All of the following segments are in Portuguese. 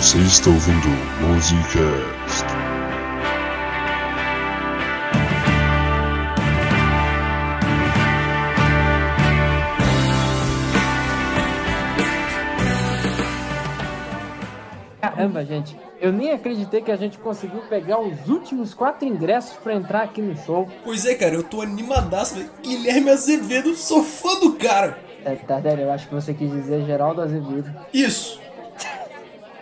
Você está ouvindo Musicast. Caramba, gente. Eu nem acreditei que a gente conseguiu pegar os últimos quatro ingressos pra entrar aqui no show. Pois é, cara, eu tô animadaço, velho. Guilherme Azevedo, sou fã do cara. É, Tardelli, eu acho que você quis dizer Geraldo Azevedo. Isso.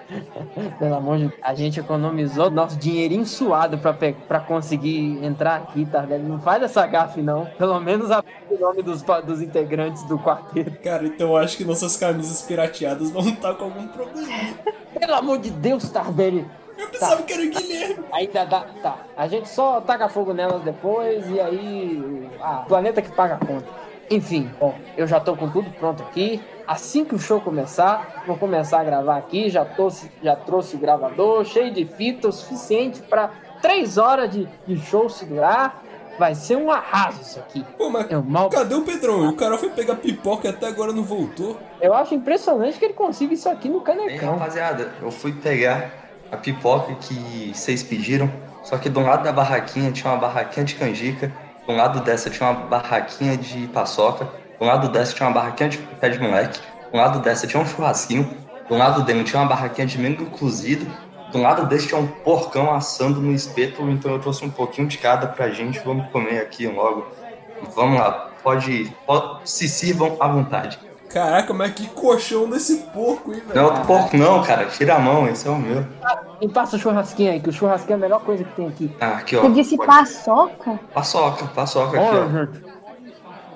Pelo amor de Deus. A gente economizou nosso dinheirinho suado pra, pe- pra conseguir entrar aqui, Tardelli. Não faz essa gafe, não. Pelo menos a o nome dos, dos integrantes do quarteto. Cara, então eu acho que nossas camisas pirateadas vão estar com algum probleminha. Pelo amor de Deus, Tardelli. Eu pensava que era o Guilherme. Ainda dá. Tá. A gente só taca fogo nelas depois e aí. Ah, planeta que paga a conta. Enfim, bom, eu já tô com tudo pronto aqui. Assim que o show começar, vou começar a gravar aqui. Já, tô, já trouxe o gravador, cheio de fita, o suficiente para três horas de, de show se durar. Vai ser um arraso isso aqui. Pô, mas Eu mal. cadê o Pedrão? O cara foi pegar pipoca e até agora não voltou. Eu acho impressionante que ele consiga isso aqui no Ei, canecão. rapaziada, eu fui pegar a pipoca que vocês pediram, só que do lado da barraquinha tinha uma barraquinha de canjica, do lado dessa tinha uma barraquinha de paçoca, do lado dessa tinha uma barraquinha de pé de moleque, do lado dessa tinha um churrasquinho, do lado dele tinha uma barraquinha de milho cozido, do lado desse tinha um porcão assando no espeto, então eu trouxe um pouquinho de cada pra gente, vamos comer aqui logo. Vamos lá, pode, pode se sirvam à vontade. Caraca, mas que colchão desse porco, hein, Não é velho? outro porco não, cara, tira a mão, esse é o meu. E passa o churrasquinho aí, que o churrasquinho é a melhor coisa que tem aqui. Ah, aqui ó. Você disse pode- paçoca? Paçoca, paçoca aqui, Olha, ó. gente,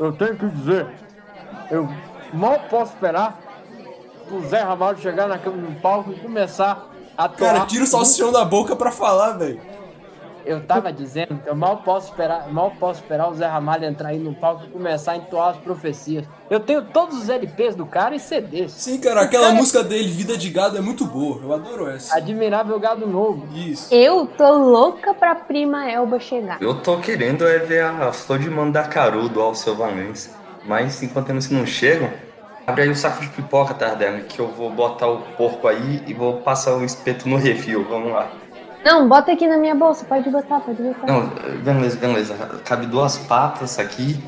eu tenho que dizer, eu mal posso esperar o Zé Ramalho chegar naquele no palco e começar a toar. Cara, tira o salsichão da boca pra falar, velho. Eu tava dizendo que eu mal posso esperar, mal posso esperar o Zé Ramalho entrar aí no palco e começar a entoar as profecias. Eu tenho todos os LPs do cara e CDs. Sim, cara, aquela música dele, Vida de Gado, é muito boa. Eu adoro essa. Admirável Gado Novo. Isso. Eu tô louca pra prima Elba chegar. Eu tô querendo é ver a flor de Mandacaru do Alceu Valença. Mas enquanto eles não chegam, abre aí o saco de pipoca, Tardelli, que eu vou botar o porco aí e vou passar o espeto no refil. Vamos lá. Não, bota aqui na minha bolsa. Pode botar, pode botar. Não, beleza, beleza. Cabe duas patas aqui.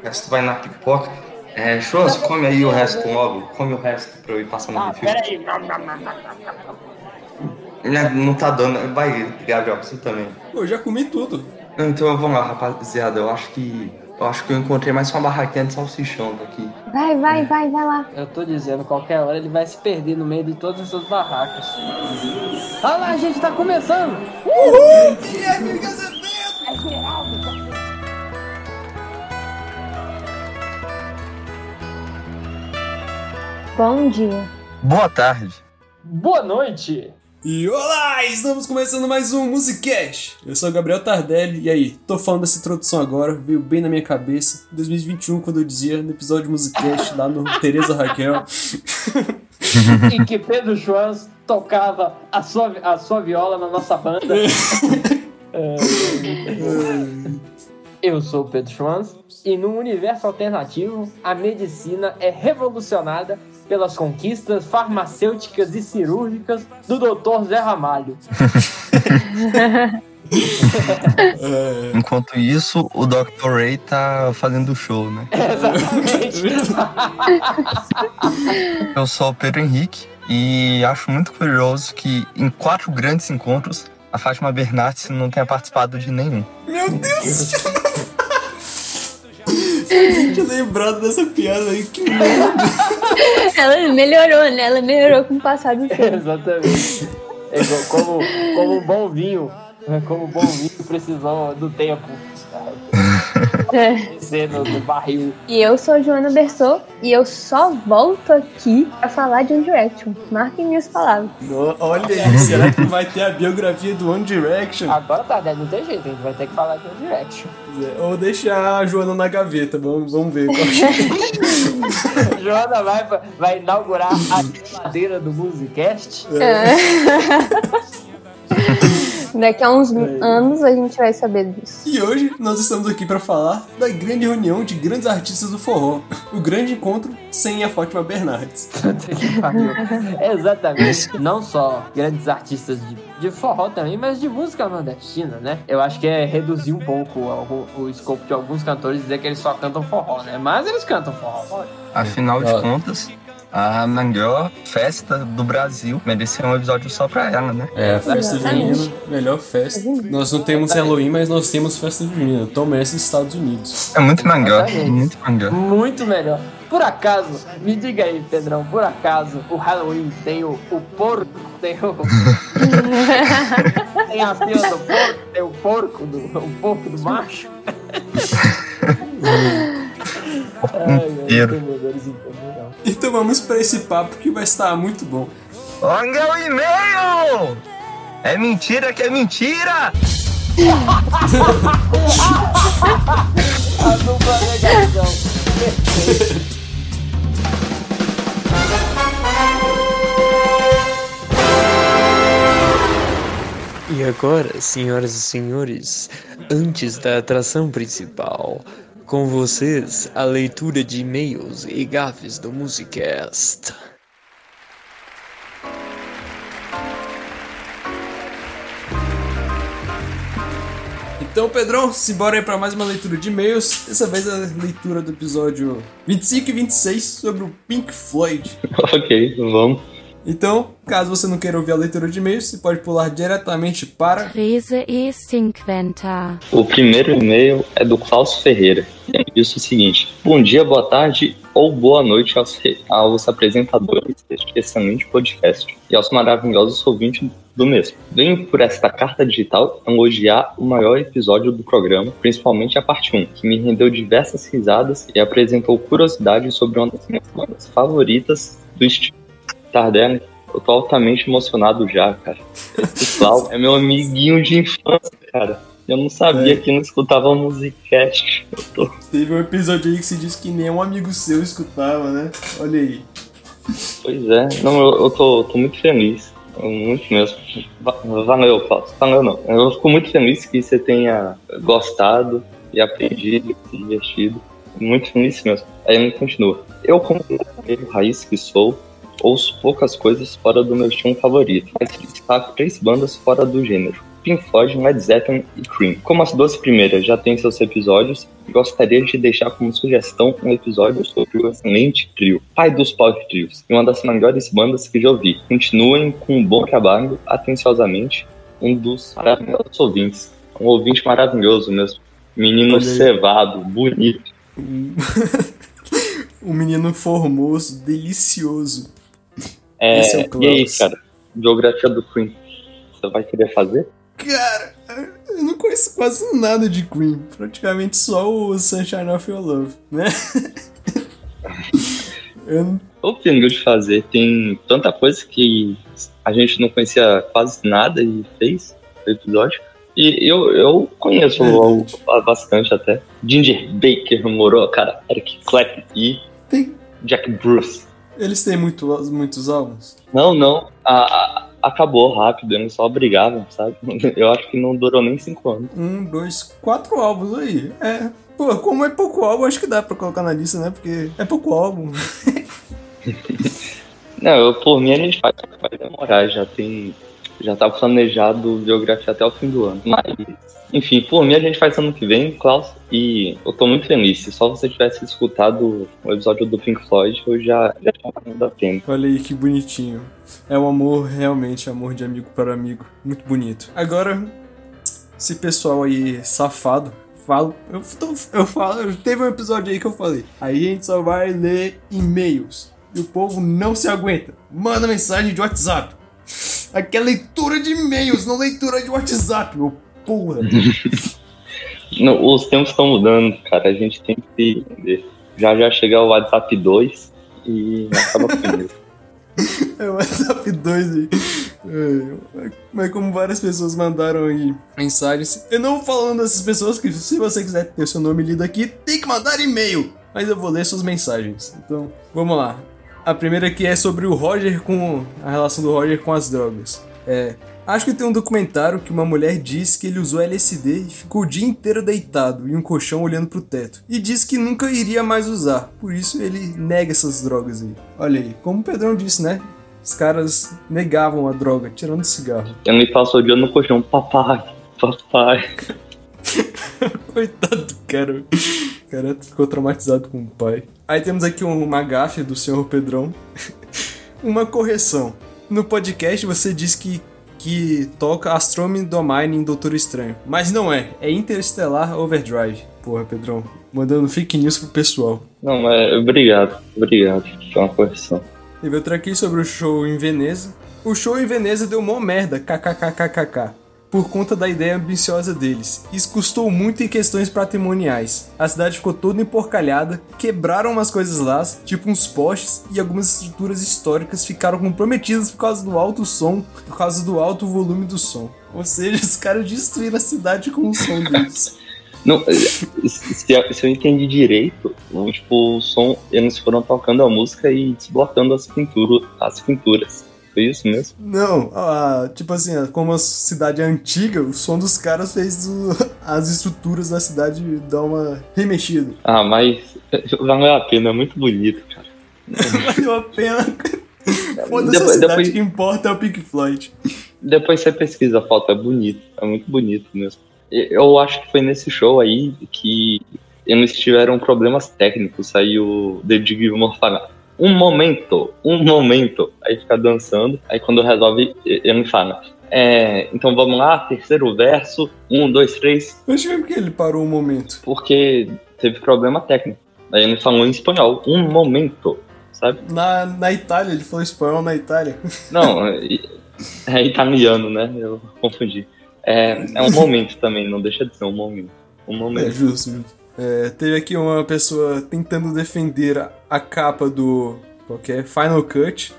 O resto vai na pipoca. É, Chos, come aí o resto logo. Come o resto pra eu ir passando no Ah, refil. peraí. Né, Não tá dando. Vai, Gabriel, você também. Eu já comi tudo. Não, Então vamos lá, rapaziada. Eu acho que. Eu acho que eu encontrei mais uma barraquinha de salsichão daqui. Vai, vai, vai, vai lá. Eu tô dizendo, qualquer hora ele vai se perder no meio de todas essas barracas. Olha lá, a gente tá começando! Guilherme Azevedo! Bom dia. Boa tarde. Boa noite! E olá, estamos começando mais um Musicast. Eu sou o Gabriel Tardelli, e aí, tô falando dessa introdução agora, veio bem na minha cabeça. 2021, quando eu dizia no episódio Musicast, lá no Tereza Raquel. e que Pedro Schwanz tocava a sua, a sua viola na nossa banda. É, Eu sou o Pedro Schwanz e no universo alternativo a medicina é revolucionada pelas conquistas farmacêuticas e cirúrgicas do Dr. Zé Ramalho. Enquanto isso, o Dr. Ray tá fazendo show, né? Exatamente. Eu sou o Pedro Henrique e acho muito curioso que em quatro grandes encontros a Fátima Bernardes não tenha participado de nenhum. Meu Deus! Eu tinha lembrado dessa piada aí, que merda! Ela melhorou, né? Ela melhorou com o passar do tempo. Exatamente. É igual- como, como um bom vinho, né, como um bom vinho precisou do tempo. É. No barril. E eu sou Joana Bersot e eu só volto aqui pra falar de One Direction. Marquem minhas palavras. No- Olha aí, será que vai ter a biografia do One Direction? Agora tá, né? não tem jeito, a gente vai ter que falar de One Direction. Ou deixar a Joana na gaveta, vamos, vamos ver. é. Joana vai, vai inaugurar a geladeira do Musicast. É. Daqui a uns anos a gente vai saber disso. E hoje nós estamos aqui para falar da grande reunião de grandes artistas do forró. O grande encontro sem a Fátima Bernardes. Exatamente. Não só grandes artistas de, de forró também, mas de música nordestina, né? Eu acho que é reduzir um pouco o, o escopo de alguns cantores e dizer que eles só cantam forró, né? Mas eles cantam forró. Afinal de contas, a melhor festa do Brasil merecia um episódio só pra ela, né? É, a festa Exatamente. junina, melhor festa. Nós não temos Halloween, mas nós temos festa junina. Toma essa nos Estados Unidos. É muito melhor, muito melhor. Muito melhor. Por acaso, me diga aí, Pedrão, por acaso o Halloween tem o, o porco, tem o. tem a fila do porco, tem o porco do, o porco do macho? Ai, inteiro. eu Então vamos para esse papo que vai estar muito bom. Olha o e-mail! É mentira que é mentira! A dupla negação. Perfeito. E agora, senhoras e senhores, antes da atração principal, com vocês a leitura de e-mails e gafes do Musicast. Então, Pedrão, simbora aí para mais uma leitura de e-mails. Dessa vez a leitura do episódio 25 e 26 sobre o Pink Floyd. Ok, vamos. Então, caso você não queira ouvir a leitura de e-mails, você pode pular diretamente para. Krise E50. O primeiro e-mail é do Klaus Ferreira. Ele diz o seguinte: Bom dia, boa tarde ou boa noite aos, aos apresentadores deste excelente podcast e aos maravilhosos ouvintes do mesmo. Venho por esta carta digital elogiar o maior episódio do programa, principalmente a parte 1, que me rendeu diversas risadas e apresentou curiosidades sobre uma das minhas bandas favoritas do estilo. Tardelli, eu tô altamente emocionado já, cara. Esse Clau é meu amiguinho de infância, cara. Eu não sabia É. que não escutava musicast. Eu tô... Teve um episódio aí que se diz que nenhum amigo seu escutava, né? Olha aí. Pois é, não, eu, eu tô, tô muito feliz. Muito mesmo. Va- Valeu, Klaus. Valeu, não. Eu fico muito feliz que você tenha gostado e aprendido, se divertido. Muito feliz mesmo. Aí ele continua. Eu, como raiz que sou, ouço poucas coisas fora do meu estilo favorito, mas destaco três bandas fora do gênero. Pink Floyd, Led Zeppelin e Cream. Como as duas primeiras já têm seus episódios, gostaria de deixar como sugestão um episódio sobre o excelente trio, pai dos pop trios, e uma das melhores bandas que já ouvi. Continuem com um bom trabalho, atenciosamente, um dos maravilhosos ouvintes. Um ouvinte maravilhoso mesmo. Menino cevado, bonito. um menino formoso, delicioso. É, Esse é o e aí, cara? Biografia do Cream. Você vai querer fazer? Cara, eu não conheço quase nada de Queen. Praticamente só o Sunshine of Your Love, né? eu não Tô tendo de fazer. Tem tanta coisa que a gente não conhecia quase nada e fez episódio. E eu, eu conheço o- o- bastante até. Ginger Baker morou, cara, Eric Clapton e Tem. Jack Bruce. Eles têm muito, muitos álbuns? Não, não. a- a- acabou rápido, eles só brigavam, sabe? Eu acho que não durou nem cinco anos. Um, dois, quatro álbuns aí. É. Pô, como é pouco álbum, acho que dá pra colocar na lista, né? Porque é pouco álbum. Não, eu, por mim a gente vai, vai demorar, já tem. Já tá planejado biografia até o fim do ano. Mas, enfim, por mim a gente faz ano que vem, Klaus, e eu tô muito feliz. Se só você tivesse escutado o episódio do Pink Floyd, eu já, já tinha valido a pena. Olha aí que bonitinho. É um amor, realmente, amor de amigo para amigo. Muito bonito. Agora, esse pessoal aí safado, falo. Eu, tô- eu falo. Teve um episódio aí que eu falei. Aí a gente só vai ler e-mails. E o povo não se aguenta. Manda mensagem de WhatsApp. Aqui é leitura de e-mails, não leitura de WhatsApp, meu porra. Não, os tempos estão mudando, cara, a gente tem que entender. Já já chega o WhatsApp 2 e acaba com isso. É o WhatsApp 2 aí. É, mas como várias pessoas mandaram aí mensagens. Eu não vou falando dessas pessoas, que se você quiser ter seu nome lido aqui, tem que mandar e-mail. Mas eu vou ler suas mensagens. Então, vamos lá. A primeira aqui é sobre o Roger com. a relação do Roger com as drogas. É. Acho que tem um documentário que uma mulher diz que ele usou LSD e ficou o dia inteiro deitado em um colchão olhando pro teto. E diz que nunca iria mais usar. Por isso ele nega essas drogas aí. Olha aí, como o Pedrão disse, né? Os caras negavam a droga, tirando o cigarro. Ele passou o dia no colchão, papai, papai. Coitado do cara. O cara ficou traumatizado com o pai. Aí temos aqui uma gafe do senhor Pedrão. uma correção. No podcast você diz que, que toca Astronomy Domine em Doutor Estranho. Mas não é. É Interstellar Overdrive. Porra, Pedrão. Mandando fake news pro pessoal. Não, mas obrigado, obrigado. Foi uma correção. Teve outra aqui sobre o show em Veneza. O show em Veneza deu mó merda, kkkkk, por conta da ideia ambiciosa deles. Isso custou muito em questões patrimoniais. A cidade ficou toda emporcalhada, quebraram umas coisas lá, tipo uns postes, e algumas estruturas históricas ficaram comprometidas por causa do alto som, por causa do alto volume do som. Ou seja, os caras destruíram a cidade com o som deles. Não, se, se eu entendi direito, tipo, o som, eles foram tocando a música e desbloqueando as, pintura, as pinturas. Foi isso mesmo? Não, tipo assim, como a cidade é antiga, o som dos caras fez o- as estruturas da cidade dar uma remexida. Ah, mas valeu a pena, é muito bonito, cara. Valeu a pena. Foda-se a cidade, depois- que importa é o Pink Floyd. Depois você pesquisa a foto, é bonito, é muito bonito mesmo. Eu acho que foi nesse show aí que eles tiveram problemas técnicos, o David Gilmour fala, um momento, um momento, aí fica dançando, aí quando resolve, ele fala, é, então vamos lá, terceiro verso, um, dois, três, eu ver porque ele parou um momento. porque teve problema técnico. Aí ele falou em espanhol, um momento, sabe? Na, na Itália, ele falou espanhol na Itália. Não, é, é italiano, né? Eu confundi. É, é um momento também, não deixa de ser um momento. Um É, momento. justo, justo. É, teve aqui uma pessoa tentando defender a, a capa do. Qual é? Final Cut.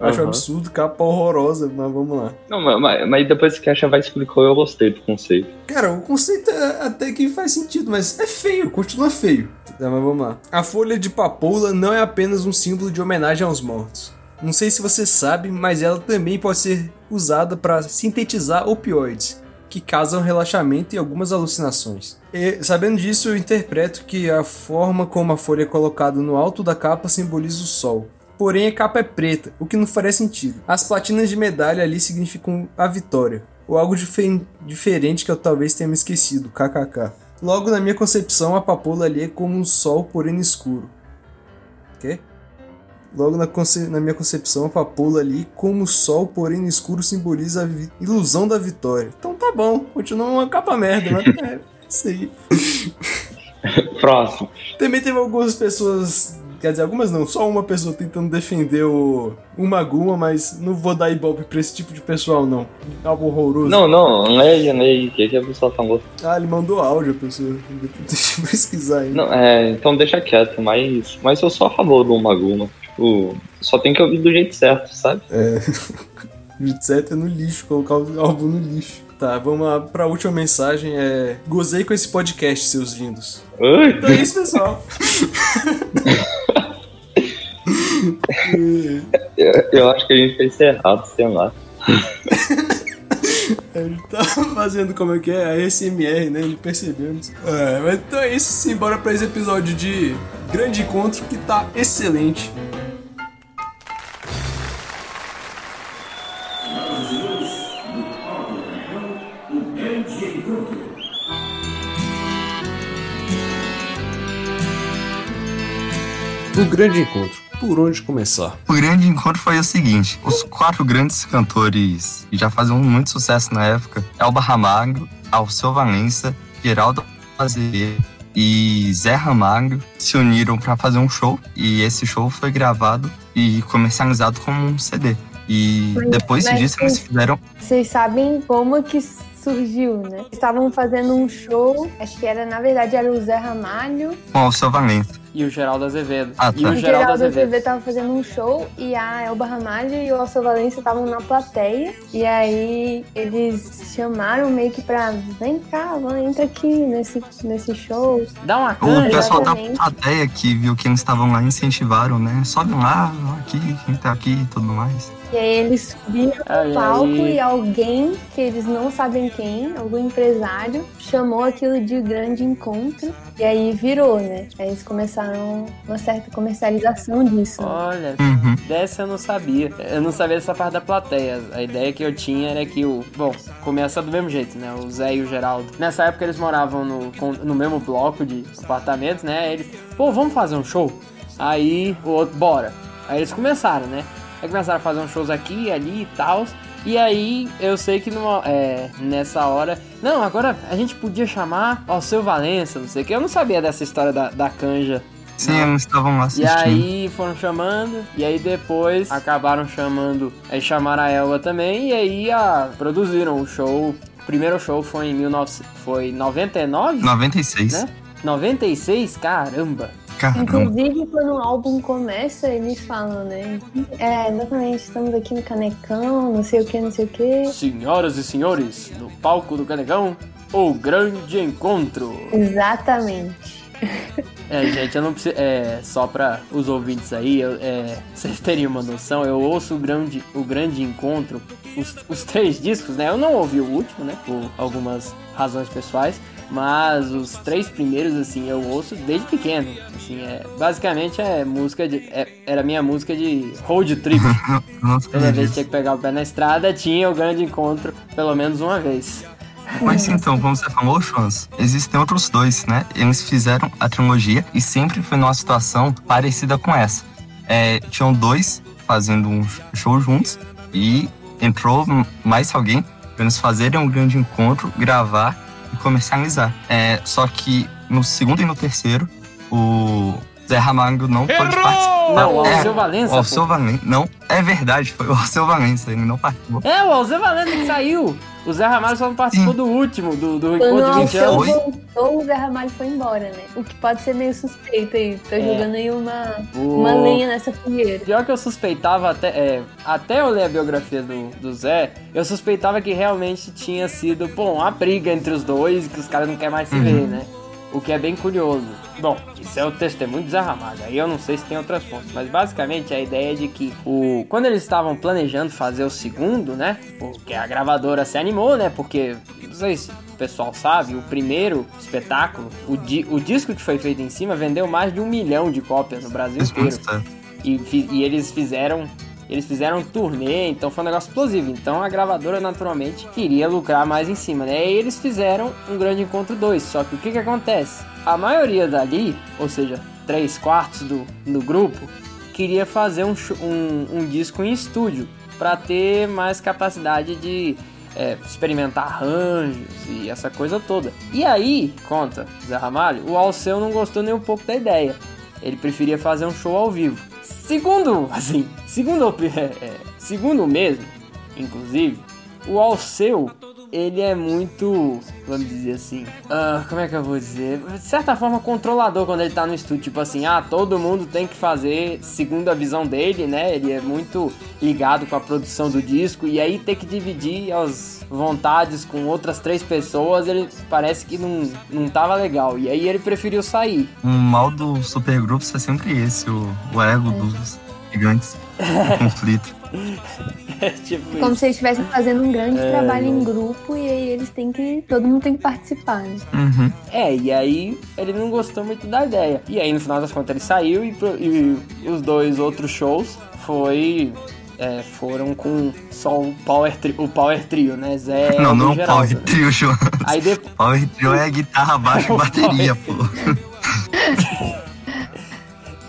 Acho um Aham. absurdo, capa horrorosa, mas vamos lá. Não, mas- mas, depois que a Chava explicou, eu gostei do conceito. Cara, o conceito é- até que faz sentido, mas é feio, continua feio. Tá, mas vamos lá. A folha de papoula não é apenas um símbolo de homenagem aos mortos. Não sei se você sabe, mas ela também pode ser usada para sintetizar opioides, que causam relaxamento e algumas alucinações. E, sabendo disso, eu interpreto que a forma como a folha é colocada no alto da capa simboliza o sol. Porém, a capa é preta, o que não faria sentido. As platinas de medalha ali significam a vitória, ou algo dife- diferente que eu talvez tenha me esquecido, kkk. Logo, na minha concepção, a papoula ali é como um sol, porém no escuro. Quê? Logo na, na minha concepção, a papoula ali, como o sol, porém no escuro, simboliza a ilusão da vitória. Então tá bom, continua uma capa merda, mas é aí. Próximo. Também teve algumas pessoas, quer dizer, algumas não, só uma pessoa tentando defender o, o Maguma, mas não vou dar ibope pra esse tipo de pessoal, não. Algo horroroso. Não, não, leia, leia. O que, que a pessoa falou? Ah, ele mandou áudio, a pessoa. Deixa eu pesquisar aí. Não, é, então deixa quieto, mas, mas eu sou a favor do Maguma. Tipo, só tem que ouvir do jeito certo, sabe? É. Etc é no lixo, colocar o álbum no lixo. Tá, vamos lá pra última mensagem. É. Gozei com esse podcast, seus lindos. Ai, Então é isso, pessoal. eu, eu acho que a gente fez errado, sei lá. Ele tá fazendo como é que é? A SMR, né? Ele percebemos. É, mas então é isso, sim. Bora pra esse episódio de Grande Encontro que tá excelente. O Grande Encontro. Por onde começar? O grande encontro foi o seguinte: os quatro grandes cantores que já faziam muito sucesso na época, Elba Ramalho, Alceu Valença, Geraldo Azevedo e Zé Ramalho se uniram para fazer um show e esse show foi gravado e comercializado como um CD. E Mas- depois mas disso eles fizeram Vocês sabem como que surgiu, né? Estavam fazendo um show, acho que era, na verdade, era o Zé Ramalho. com Alceu Valença. E o Geraldo Azevedo. Ah, E tá. o O Geraldo Geraldo Azevedo. Azevedo tava fazendo um show e a Elba Ramalho e o Alceu Valença estavam na plateia. E aí eles chamaram meio que pra vem cá, vai, entra aqui nesse, nesse show. Dá uma O canja. pessoal da plateia que viu que eles estavam lá incentivaram, né? Sobe lá, aqui, quem tá aqui e tudo mais. E aí eles subiram Ai, no palco ai. e alguém, que eles não sabem quem, algum empresário, chamou aquilo de grande encontro. E aí virou, né? Aí eles começaram uma certa comercialização disso. né? Olha, Uhum. dessa eu não sabia. Eu não sabia dessa parte da plateia. A ideia que eu tinha era que o. Bom, começa do mesmo jeito, né? O Zé e o Geraldo. Nessa época eles moravam no, com- no mesmo bloco de apartamentos, né? Eles, pô, vamos fazer um show? Aí o outro, bora. Aí eles começaram, né? Aí começaram a fazer uns shows aqui, ali e tal. E aí eu sei que numa, é, nessa hora. Não, agora a gente podia chamar ao seu Valença, não sei o que. Eu não sabia dessa história da, da canja. Sim, estavam lá E assistindo. aí foram chamando, e aí depois acabaram chamando, aí chamaram a Elba também, e aí a, produziram o show. O primeiro show foi em 19, foi 99, 96. né? 96, caramba. Caramba. Inclusive, quando o álbum começa, eles falam, né? É, exatamente, estamos aqui no Canecão, não sei o que, não sei o que. Senhoras e senhores, no palco do Canegão, o grande encontro. Exatamente. É, gente, eu não preciso. É, só pra os ouvintes aí, eu- é, vocês terem uma noção, eu ouço o grande, o grande encontro, os, os três discos, né? Eu não ouvi o último, né? Por algumas razões pessoais. Mas os três primeiros, assim, eu ouço desde pequeno. Assim, é, basicamente é música de. é- era minha música de road trip. Toda vez que tinha que pegar o pé na estrada, tinha o grande encontro, pelo menos uma vez. Mas então, como você falou, fãs, existem outros dois, né? Eles fizeram a trilogia e sempre foi numa situação parecida com essa. É, tinham dois fazendo um show juntos e entrou mais alguém para eles fazerem um grande encontro, gravar comercializar. É, só que no segundo e no terceiro, o Zé Ramalho não pôde participar. Não, o É, Alceu Valença. o. Alceu Valença. Não, é verdade, foi o Alceu Valença, ele não participou. É, o Alceu Valença que saiu. O Zé Ramalho só não participou do último, do, do encontro de 20 Alceu anos. Foi? voltou, o Zé Ramalho foi embora, né? O que pode ser meio suspeito aí. Tô É. jogando aí uma, O- uma lenha nessa fogueira. Pior que eu suspeitava até. é, até eu ler a biografia do, do Zé, eu suspeitava que realmente tinha sido, pô, uma briga entre os dois, que os caras não querem mais se ver, né? O que é bem curioso. Bom, isso é o testemunho do Zé Ramalho. Aí eu não sei se tem outras fontes, mas basicamente a ideia é de que o quando eles estavam planejando fazer o segundo, né? Porque a gravadora se animou, né? Porque não sei se o pessoal sabe, o primeiro espetáculo, o, di- o disco que foi feito em cima vendeu mais de um milhão de cópias no Brasil inteiro. E, fi- e eles fizeram. Eles fizeram um turnê, então foi um negócio explosivo. Então a gravadora naturalmente queria lucrar mais em cima, né? E eles fizeram um grande encontro 2. Só que o que que acontece? A maioria dali, ou seja, 3 quartos do, do grupo, queria fazer um, um, um disco em estúdio para ter mais capacidade de é, experimentar arranjos e essa coisa toda. E aí, conta Zé Ramalho, o Alceu não gostou nem um pouco da ideia. Ele preferia fazer um show ao vivo. Segundo, assim, segundo, é, é, segundo mesmo, inclusive, o Alceu, ele é muito, vamos dizer assim, ah, como é que eu vou dizer? De certa forma, controlador quando ele tá no estúdio. Tipo assim, ah, todo mundo tem que fazer segundo a visão dele, né? Ele é muito ligado com a produção do disco e aí ter que dividir as vontades com outras três pessoas, ele parece que não, não tava legal. E aí ele preferiu sair. O mal do supergrupos é sempre esse, o, o ego dos gigantes, o conflito. É tipo Como isso. se eles estivessem fazendo um grande É, trabalho em grupo e aí eles têm que. Todo mundo tem que participar, né? Uhum. É, e aí ele não gostou muito da ideia. E aí no final das contas ele saiu e, pro- e os dois outros shows foi. é, foram com só o Power, tri, o power Trio, né? Zé não, não e é o Power né? Trio, show. Aí depois. Power Trio é guitarra, baixo e bateria, pô.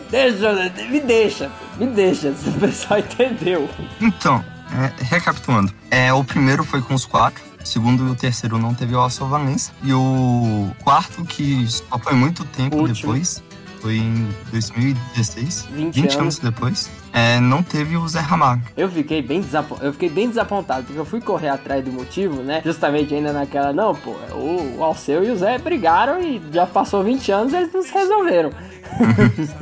Deixa, me deixa, me deixa, se o pessoal entendeu. Então, é, recapitulando. É, o primeiro foi com os quatro. O segundo e o terceiro não teve o Alceu Valença. E o quarto, que só foi muito tempo Último. depois, foi em 2016, 20 20, anos. anos depois, é, não teve o Zé Ramalho. Eu fiquei bem desapontado, eu fiquei bem desapontado, porque eu fui correr atrás do motivo, né? Justamente ainda naquela, não, pô, o, o Alceu e o Zé brigaram e já passou 20 anos e eles não se resolveram.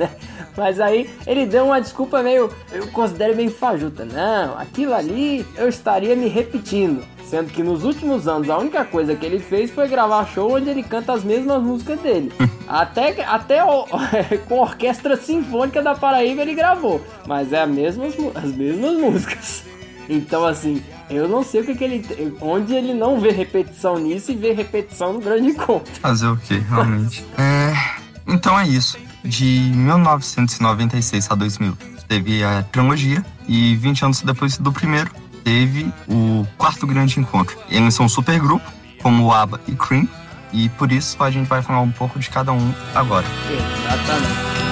Mas aí ele deu uma desculpa meio, eu considero meio fajuta. Não, aquilo ali eu estaria me repetindo. Sendo que nos últimos anos a única coisa que ele fez foi gravar show onde ele canta as mesmas músicas dele. até até o- com a orquestra sinfônica da Paraíba ele gravou. Mas é as mesmas, as mesmas músicas. Então assim, eu não sei o que, que ele. Onde ele não vê repetição nisso e vê repetição no grande encontro. Fazer o quê, realmente? É, então é isso. De 1996 a 2000 teve a trilogia e 20 anos depois do primeiro teve o quarto grande encontro. Eles são um super grupo, como o ABBA e Cream, e por isso a gente vai falar um pouco de cada um agora. Exatamente.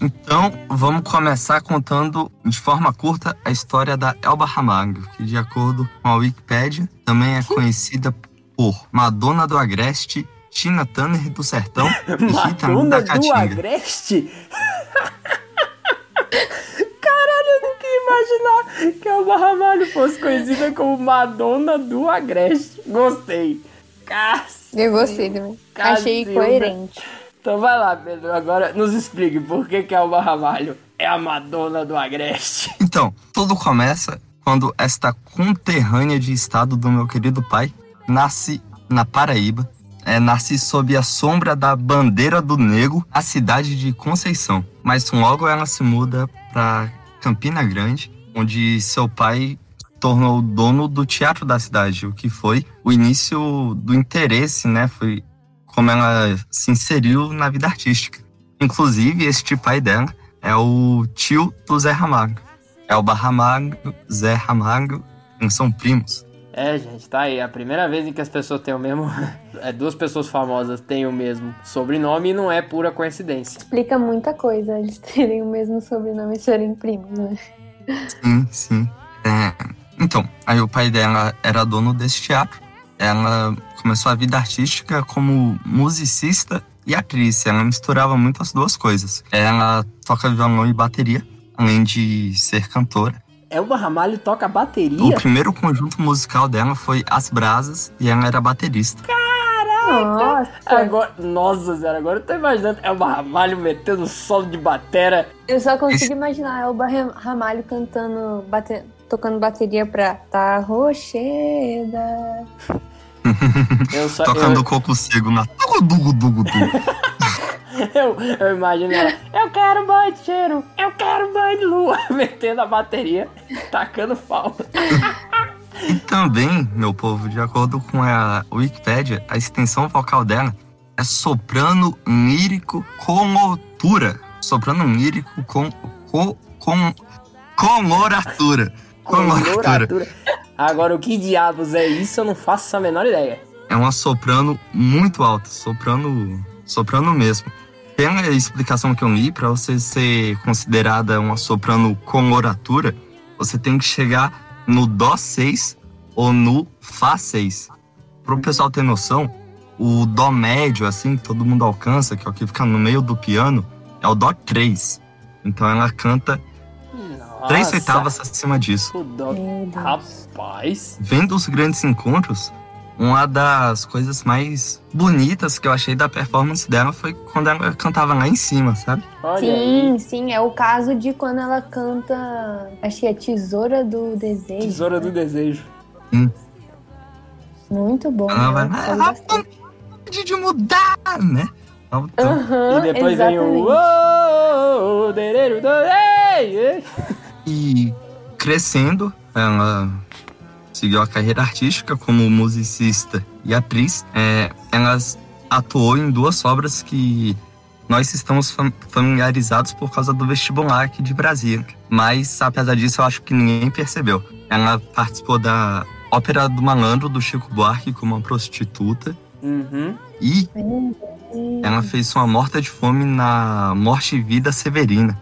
Então, vamos começar contando de forma curta a história da Elba Ramalho, que de acordo com a Wikipédia, também é conhecida por Madonna do Agreste, Tina Turner do Sertão e Rita Madonna da do. Agreste? Caralho, eu nunca ia imaginar que a Elba Ramalho fosse conhecida como Madonna do Agreste. Gostei. Cacilda. Eu gostei também. Achei Cacilda. coerente. Então vai lá, Pedro. Agora nos explique por que, que a Elba Ramalho é a Madonna do Agreste. Então, tudo começa quando esta conterrânea de estado do meu querido pai nasce na Paraíba. É, nasce sob a sombra da bandeira do negro, a cidade de Conceição. Mas logo ela se muda para Campina Grande, onde seu pai tornou dono do teatro da cidade, o que foi o início do interesse, né? Foi como ela se inseriu na vida artística. Inclusive, este pai dela é o tio do Zé Ramalho. Elba Ramalho, Zé Ramalho, eles são primos. É, gente, tá aí. É a primeira vez em que as pessoas têm o mesmo. É, duas pessoas famosas têm o mesmo sobrenome e não é pura coincidência. Explica muita coisa eles terem o mesmo sobrenome e serem primos, né? Sim, sim. É, então, aí o pai dela era dono desse teatro. Ela começou a vida artística como musicista e atriz. Ela misturava muito as duas coisas. Ela toca violão e bateria, além de ser cantora. Elba Ramalho toca O bateria? primeiro conjunto musical dela foi As Brasas e ela era baterista. Nossa, Agora, nossa senhora, agora eu tô imaginando Elba Ramalho metendo solo de batera. eu só consigo imaginar a Elba Ram- Ramalho cantando, bate- tocando bateria pra Tá Rocheda. Só. Tocando Eu, coco cego na dugu dugu dugu dugu. eu, eu imagino ela. Eu quero banho de cheiro, eu quero banho de lua. Metendo a bateria, tacando palma. E também, meu povo, de acordo com a Wikipédia, a extensão vocal dela é soprano lírico conotura. Soprano lírico com, com, com coloratura. Coloratura. Agora, o que diabos é isso? Eu não faço a menor ideia. É uma soprano muito alta, soprano, soprano mesmo. Pela explicação que eu li, para você ser considerada uma soprano coloratura, você tem que chegar no Dó 6 ou no Fá 6. Para o pessoal ter noção, o Dó médio, assim, que todo mundo alcança, que é o que fica no meio do piano, é o Dó 3. Então ela canta três Nossa, oitavas acima disso. o. Rapaz. Vendo os grandes encontros, uma das coisas mais bonitas que eu achei da performance dela foi quando ela cantava lá em cima, sabe? Olha aí. Sim, sim, é o caso de quando ela canta, acho que é Tesoura do Desejo. Tesoura do desejo. Muito bom. Ela vai, né? "Ah, Faz a bastante. vontade de mudar, né? Então, Aham, E depois vem o. exatamente. "Uou, dereiro, do- ei, ei". E crescendo, ela seguiu a carreira artística como musicista e atriz. É, ela atuou em duas obras que nós estamos fam- familiarizados por causa do vestibular aqui de Brasília. Mas, apesar disso, eu acho que ninguém percebeu. Ela participou da Ópera do Malandro, do Chico Buarque, como uma prostituta. Uhum. E ela fez uma morta de fome na Morte e Vida Severina.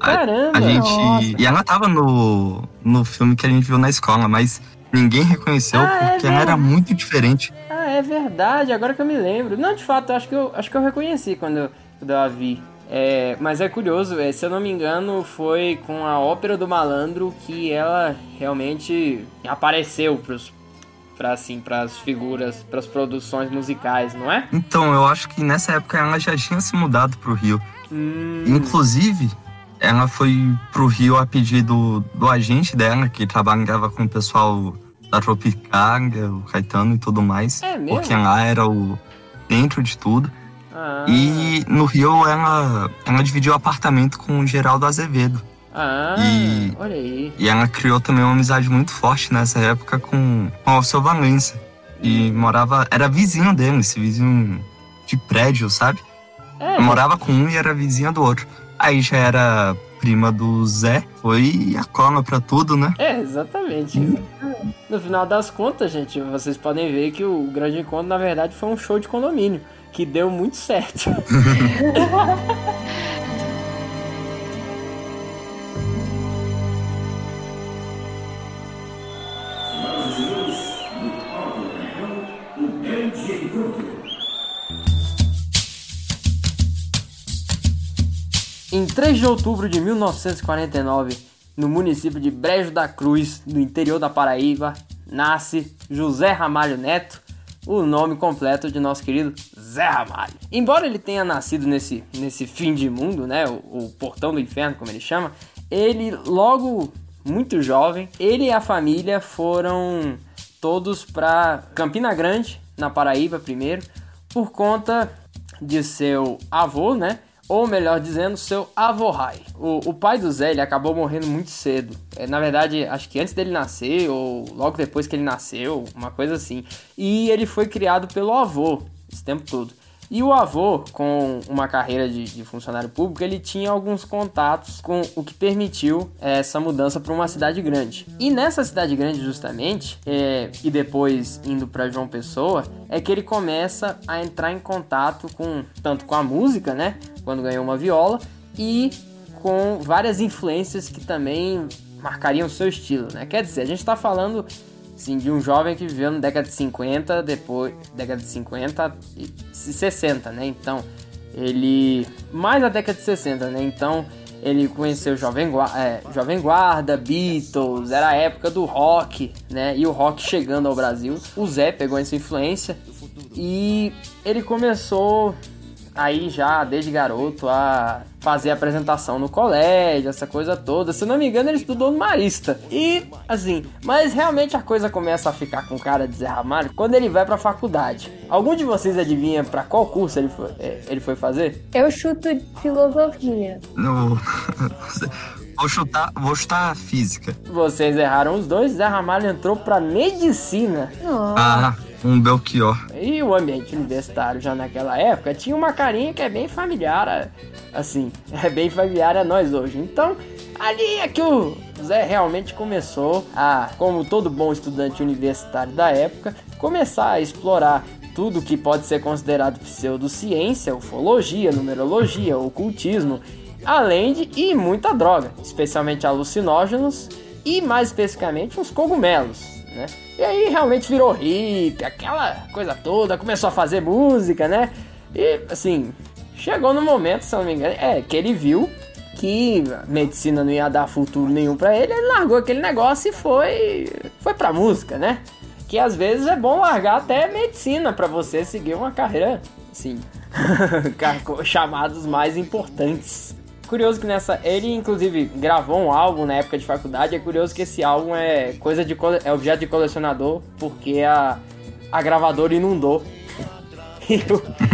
Caramba! A gente. Nossa. E ela tava no, no filme que a gente viu na escola, mas ninguém reconheceu Ah, é porque ela era muito diferente. Ah, é verdade, agora que eu me lembro. Não, de fato, acho que eu, acho que eu reconheci quando eu, quando eu a vi. É, mas é curioso, é, se eu não me engano, foi com a Ópera do Malandro que ela realmente apareceu pros, pra, assim, pras figuras, pras produções musicais, não é? Então, eu acho que nessa época ela já tinha se mudado pro Rio. Inclusive, ela foi pro Rio a pedido do agente dela, que trabalhava com o pessoal da Tropicália, o Caetano e tudo mais. É mesmo? Porque lá era o dentro de tudo. Ah, E no Rio ela, ela dividiu apartamento com o Geraldo Azevedo. ah E- olha aí. E ela criou também uma amizade muito forte nessa época com, com o Alceu Valença. E morava. Era vizinho dele, esse vizinho de prédio, sabe? É, Eu morava com um e era vizinha do outro. Aí já era prima do Zé, foi a cola pra tudo, né? É, exatamente. No final das contas, gente, vocês podem ver que o grande encontro, na verdade, foi um show de condomínio, que deu muito certo. Em 3 de outubro de 1949, no município de Brejo da Cruz, no interior da Paraíba, nasce José Ramalho Neto, o nome completo de nosso querido Zé Ramalho. Embora ele tenha nascido nesse, nesse fim de mundo, né, o, o portão do inferno, como ele chama, ele logo muito jovem, ele e a família foram todos para Campina Grande, na Paraíba primeiro, por conta de seu avô, né? Ou melhor dizendo, seu avô Rai. O, o pai do Zé ele acabou morrendo muito cedo. É, na verdade, acho que antes dele nascer, ou logo depois que ele nasceu, uma coisa assim. E ele foi criado pelo avô esse tempo todo. E o avô, com uma carreira de, de funcionário público, ele tinha alguns contatos com o que permitiu essa mudança para uma cidade grande. E nessa cidade grande, justamente, eh, e depois indo para João Pessoa, é que ele começa a entrar em contato com tanto com a música, né, quando ganhou uma viola, e com várias influências que também marcariam o seu estilo, né? Quer dizer, a gente está falando de um jovem que viveu na década de 50, depois década de 50 e 60, né? Então, ele mais na década de 60, né? Então, ele conheceu Jovem, é, Jovem Guarda, Beatles, era a época do rock, né? E o rock chegando ao Brasil. O Zé pegou essa influência e ele começou aí já desde garoto a fazer apresentação no colégio, essa coisa toda. Se não me engano, ele estudou no Marista. E assim, mas realmente a coisa começa a ficar com cara de Zé Ramalho quando ele vai pra faculdade. Algum de vocês adivinha pra qual curso ele foi, é, ele foi fazer? Eu chuto filosofia. No... vou chutar, vou chutar física. Vocês erraram os dois. Zé Ramalho entrou pra medicina. Nossa. Ah, um Belchior. E o ambiente universitário já naquela época tinha uma carinha que é bem familiar, assim, é bem familiar a nós hoje. Então, ali é que o Zé realmente começou a, como todo bom estudante universitário da época, começar a explorar tudo que pode ser considerado pseudociência, ufologia, numerologia, ocultismo, além de e muita droga, especialmente alucinógenos e mais especificamente uns cogumelos, né? E aí realmente virou hippie, aquela coisa toda, começou a fazer música, né? E assim, chegou no momento, se não me engano, é que ele viu que medicina não ia dar futuro nenhum pra ele, ele largou aquele negócio e foi foi pra música, né? Que às vezes é bom largar até medicina pra você seguir uma carreira, assim, chamados mais importantes. Curioso que nessa. Ele, inclusive, gravou um álbum na época de faculdade. É curioso que esse álbum é coisa de. é objeto de colecionador, porque a, a gravadora inundou.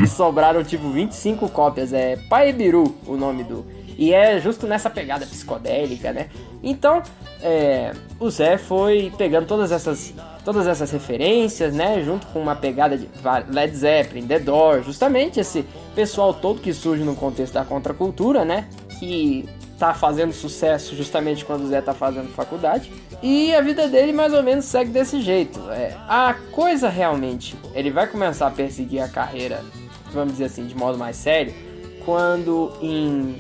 E sobraram tipo 25 cópias. É Paebiru o nome do. E é justo nessa pegada psicodélica, né? Então, é, o Zé foi pegando todas essas, todas essas referências, né? Junto com uma pegada de Led Zeppelin, The Doors, justamente esse pessoal todo que surge no contexto da contracultura, né? Que tá fazendo sucesso justamente quando o Zé tá fazendo faculdade. E a vida dele mais ou menos segue desse jeito. É, a coisa realmente, ele vai começar a perseguir a carreira, vamos dizer assim, de modo mais sério, quando em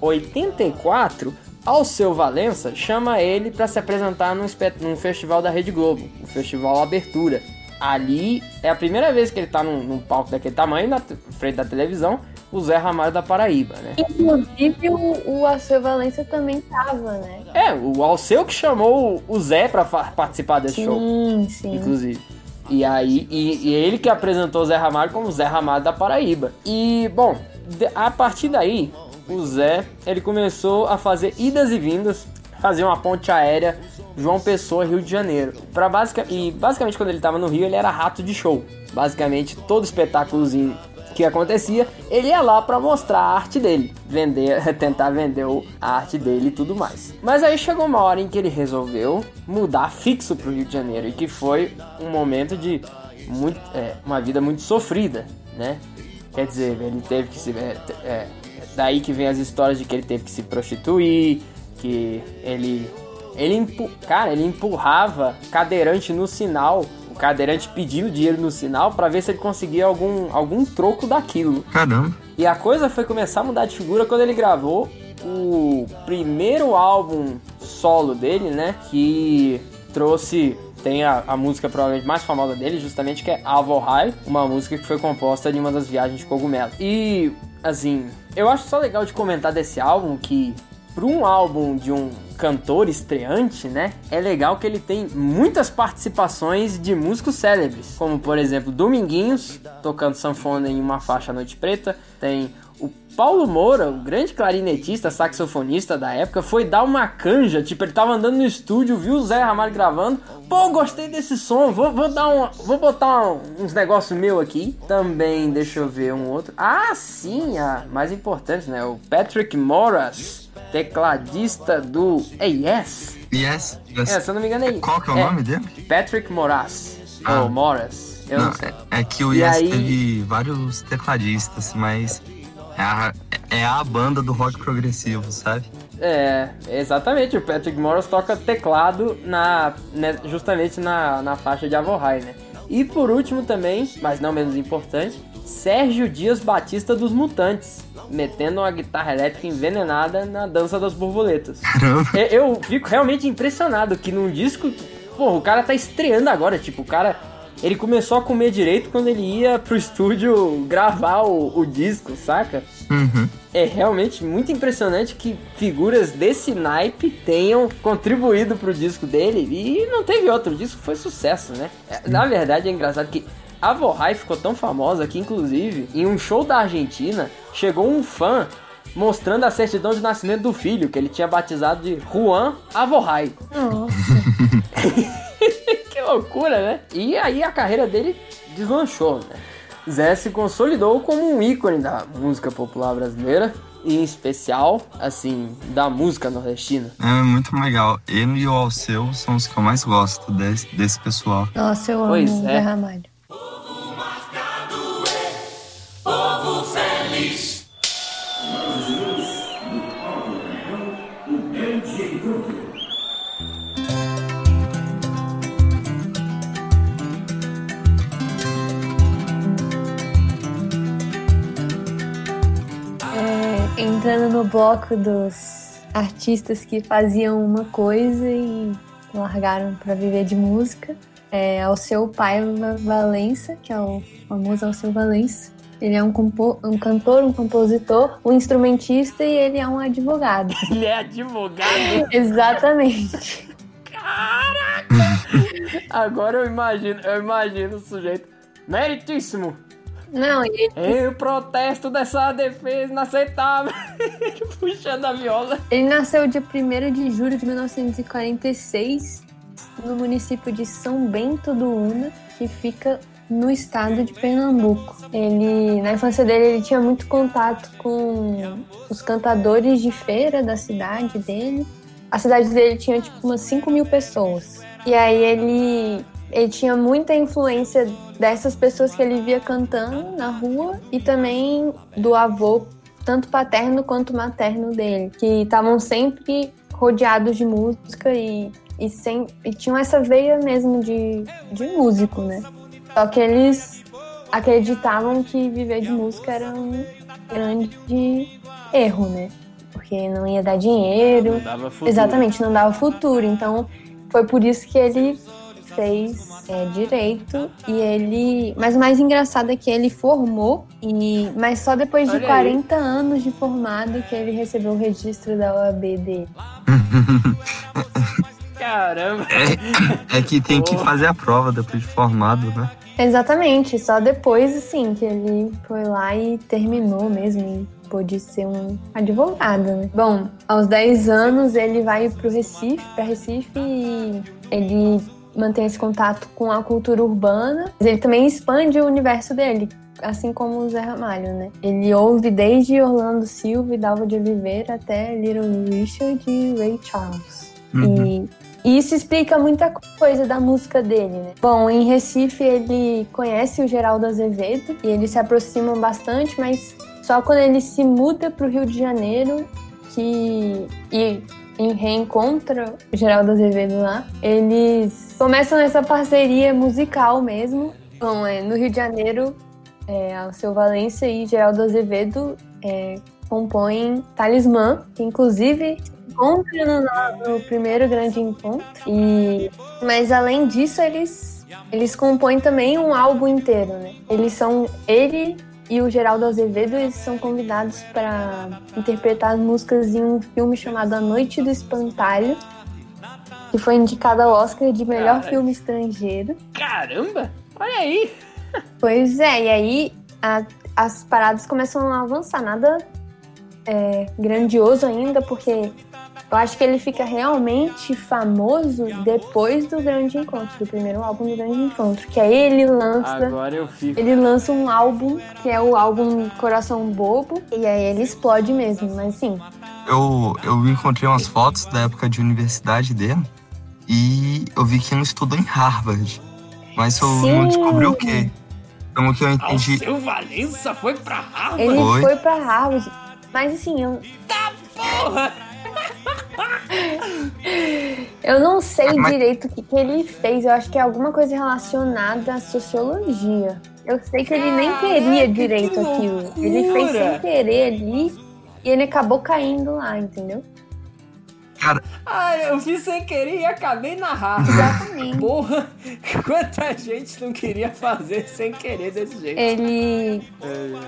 84 Alceu Valença chama ele para se apresentar num, num festival da Rede Globo, o Festival Abertura. Ali é a primeira vez que ele tá num, num palco daquele tamanho, na frente da televisão, o Zé Ramalho da Paraíba, né? Inclusive o, o Alceu Valença também tava, né? É, o Alceu que chamou o Zé pra participar desse show, Sim, sim. inclusive. E aí, e, e ele que apresentou o Zé Ramalho como Zé Ramalho da Paraíba. E, bom, a partir daí, o Zé, ele começou a fazer idas e vindas, fazer uma ponte aérea João Pessoa, Rio de Janeiro. Pra e basicamente quando ele tava no Rio, ele era rato de show. Basicamente, todo espetáculozinho que acontecia, ele ia lá pra mostrar a arte dele, vender, tentar vender a arte dele e tudo mais. Mas aí chegou uma hora em que ele resolveu mudar fixo pro Rio de Janeiro e que foi um momento de muito, é, uma vida muito sofrida, né? Quer dizer, ele teve que se é, é, daí que vem as histórias de que ele teve que se prostituir, que ele ele empu- cara, ele empurrava cadeirante no sinal, o cadeirante pedindo dinheiro no sinal pra ver se ele conseguia algum algum troco daquilo. Caramba. E a coisa foi começar a mudar de figura quando ele gravou o primeiro álbum solo dele, né? Que trouxe. Tem a, a música provavelmente mais famosa dele, justamente que é Avo High, uma música que foi composta de uma das viagens de cogumelo. E, assim, eu acho só legal de comentar desse álbum que, para um álbum de um cantor estreante, né? É legal que ele tem muitas participações de músicos célebres, como por exemplo Dominguinhos tocando sanfona em uma faixa Noite Preta, tem o Paulo Moura, o grande clarinetista, saxofonista da época, foi dar uma canja, tipo, ele tava andando no estúdio, viu o Zé Ramalho gravando, pô, gostei desse som, vou, vou dar um, vou botar um- uns negócios meu aqui. Também, deixa eu ver um outro. Ah, sim, a mais importante, né? O Patrick Moras, tecladista do AES. Yes. yes. É, se eu não me engano é isso. Qual que é o nome dele? Patrick Moras. Ah. Ou. Eu não, Não, sei. é, é que o E Yes aí- teve vários tecladistas, mas é a, é a banda do rock progressivo, sabe? É, exatamente. O Patrick Morris toca teclado na, né, justamente na, na faixa de Avohai, né? E por último também, mas não menos importante, Sérgio Dias Batista dos Mutantes, metendo uma guitarra elétrica envenenada na dança das borboletas. Eu, eu fico realmente impressionado que num disco, porra, o cara tá estreando agora, tipo, o cara ele começou a comer direito quando ele ia pro estúdio gravar o, o disco, saca? Uhum. É realmente muito impressionante que figuras desse naipe tenham contribuído pro disco dele e não teve outro, disco foi sucesso, né? É, Na verdade é engraçado que a Vorrai ficou tão famosa que inclusive em um show da Argentina chegou um fã mostrando a certidão de nascimento do filho, que ele tinha batizado de Juan Avorrai. Nossa. que loucura, né? E aí a carreira dele deslanchou, né? Zé se consolidou como um ícone da música popular brasileira, e em especial, assim, da música nordestina. É muito legal. Ele e o Alceu são os que eu mais gosto desse, desse pessoal. Nossa, eu amo Pois o é. Zé Ramalho. Povo feliz. É, entrando no bloco dos artistas que faziam uma coisa e largaram para viver de música, é ao seu pai Valença, que é o famoso Alceu Valença. Ele é um, um cantor, um compositor, um instrumentista e ele é um advogado. Ele é advogado? Exatamente. Agora eu imagino, eu imagino o sujeito meritíssimo. Não, ele, Eu protesto dessa defesa inaceitável. Puxando a viola. ele nasceu dia 1 de julho de 1946 no município de São Bento do Una, que fica no estado de Pernambuco. Ele, na infância dele, ele tinha muito contato com os cantadores de feira da cidade dele. A cidade dele tinha tipo umas 5 mil pessoas. E aí ele, ele tinha muita influência dessas pessoas que ele via cantando na rua e também do avô, tanto paterno quanto materno dele, que estavam sempre rodeados de música e, e, sem, e tinham essa veia mesmo de, de músico, né? Só que eles acreditavam que viver de música era um grande erro, né? Porque não ia dar dinheiro. Dava futuro. Exatamente, não dava futuro. Então foi por isso que ele fez é, direito e ele. Mas o mais engraçado é que ele formou, e mas só depois de Olha aí. 40 anos de formado que ele recebeu o registro da OAB dele. Caramba. É que tem que fazer a prova depois de formado, né? Exatamente, só depois, assim, que ele foi lá e terminou mesmo e pôde ser um advogado, né? Bom, aos 10 anos ele vai pro Recife, pra Recife e ele mantém esse contato com a cultura urbana, mas ele também expande o universo dele. Assim como o Zé Ramalho, né? Ele ouve desde Orlando Silva e Dalva de Oliveira até Little Richard e Ray Charles. E e isso explica muita coisa da música dele, né? Bom, em Recife ele conhece o Geraldo Azevedo e eles se aproximam bastante, mas só quando ele se muda para o Rio de Janeiro que e, e reencontra o Geraldo Azevedo lá, eles começam essa parceria musical mesmo. Bom, é, no Rio de Janeiro, é, Alceu Valença e Geraldo Azevedo é, compõem Talismã, que inclusive encontra no, no primeiro grande encontro. E, mas além disso, eles, eles compõem também um álbum inteiro, né? Eles são. Ele e o Geraldo Azevedo eles são convidados para interpretar músicas em um filme chamado A Noite do Espantalho, que foi indicado ao Oscar de melhor Cara. filme estrangeiro. Caramba! Olha aí! Pois é, e aí a- as paradas começam a avançar. Nada é, grandioso ainda, porque eu acho que ele fica realmente famoso depois do Grande Encontro, do primeiro álbum do Grande Encontro. Que aí ele lança. Agora eu fico. Ele lança um álbum, que é o álbum Coração Bobo, e aí ele explode mesmo, mas sim. Eu, eu encontrei umas fotos da época de universidade dele e eu vi que ele estudou em Harvard. Mas eu não Sim. descobri o quê. Pelo que eu entendi. Alceu Valença foi pra Harvard? Ele Foi. foi pra Harvard. Mas assim, eu. Porra! Eu não sei Mas- direito o que, que ele fez. Eu acho que é alguma coisa relacionada à sociologia. Eu sei que ele nem queria Caraca, direito que aquilo. Ele fez sem querer ali e ele acabou caindo lá, entendeu? Cara, Ah, eu fiz sem querer e acabei na Harvard. Exatamente. Porra! Quanta gente não queria fazer sem querer desse jeito. Ele,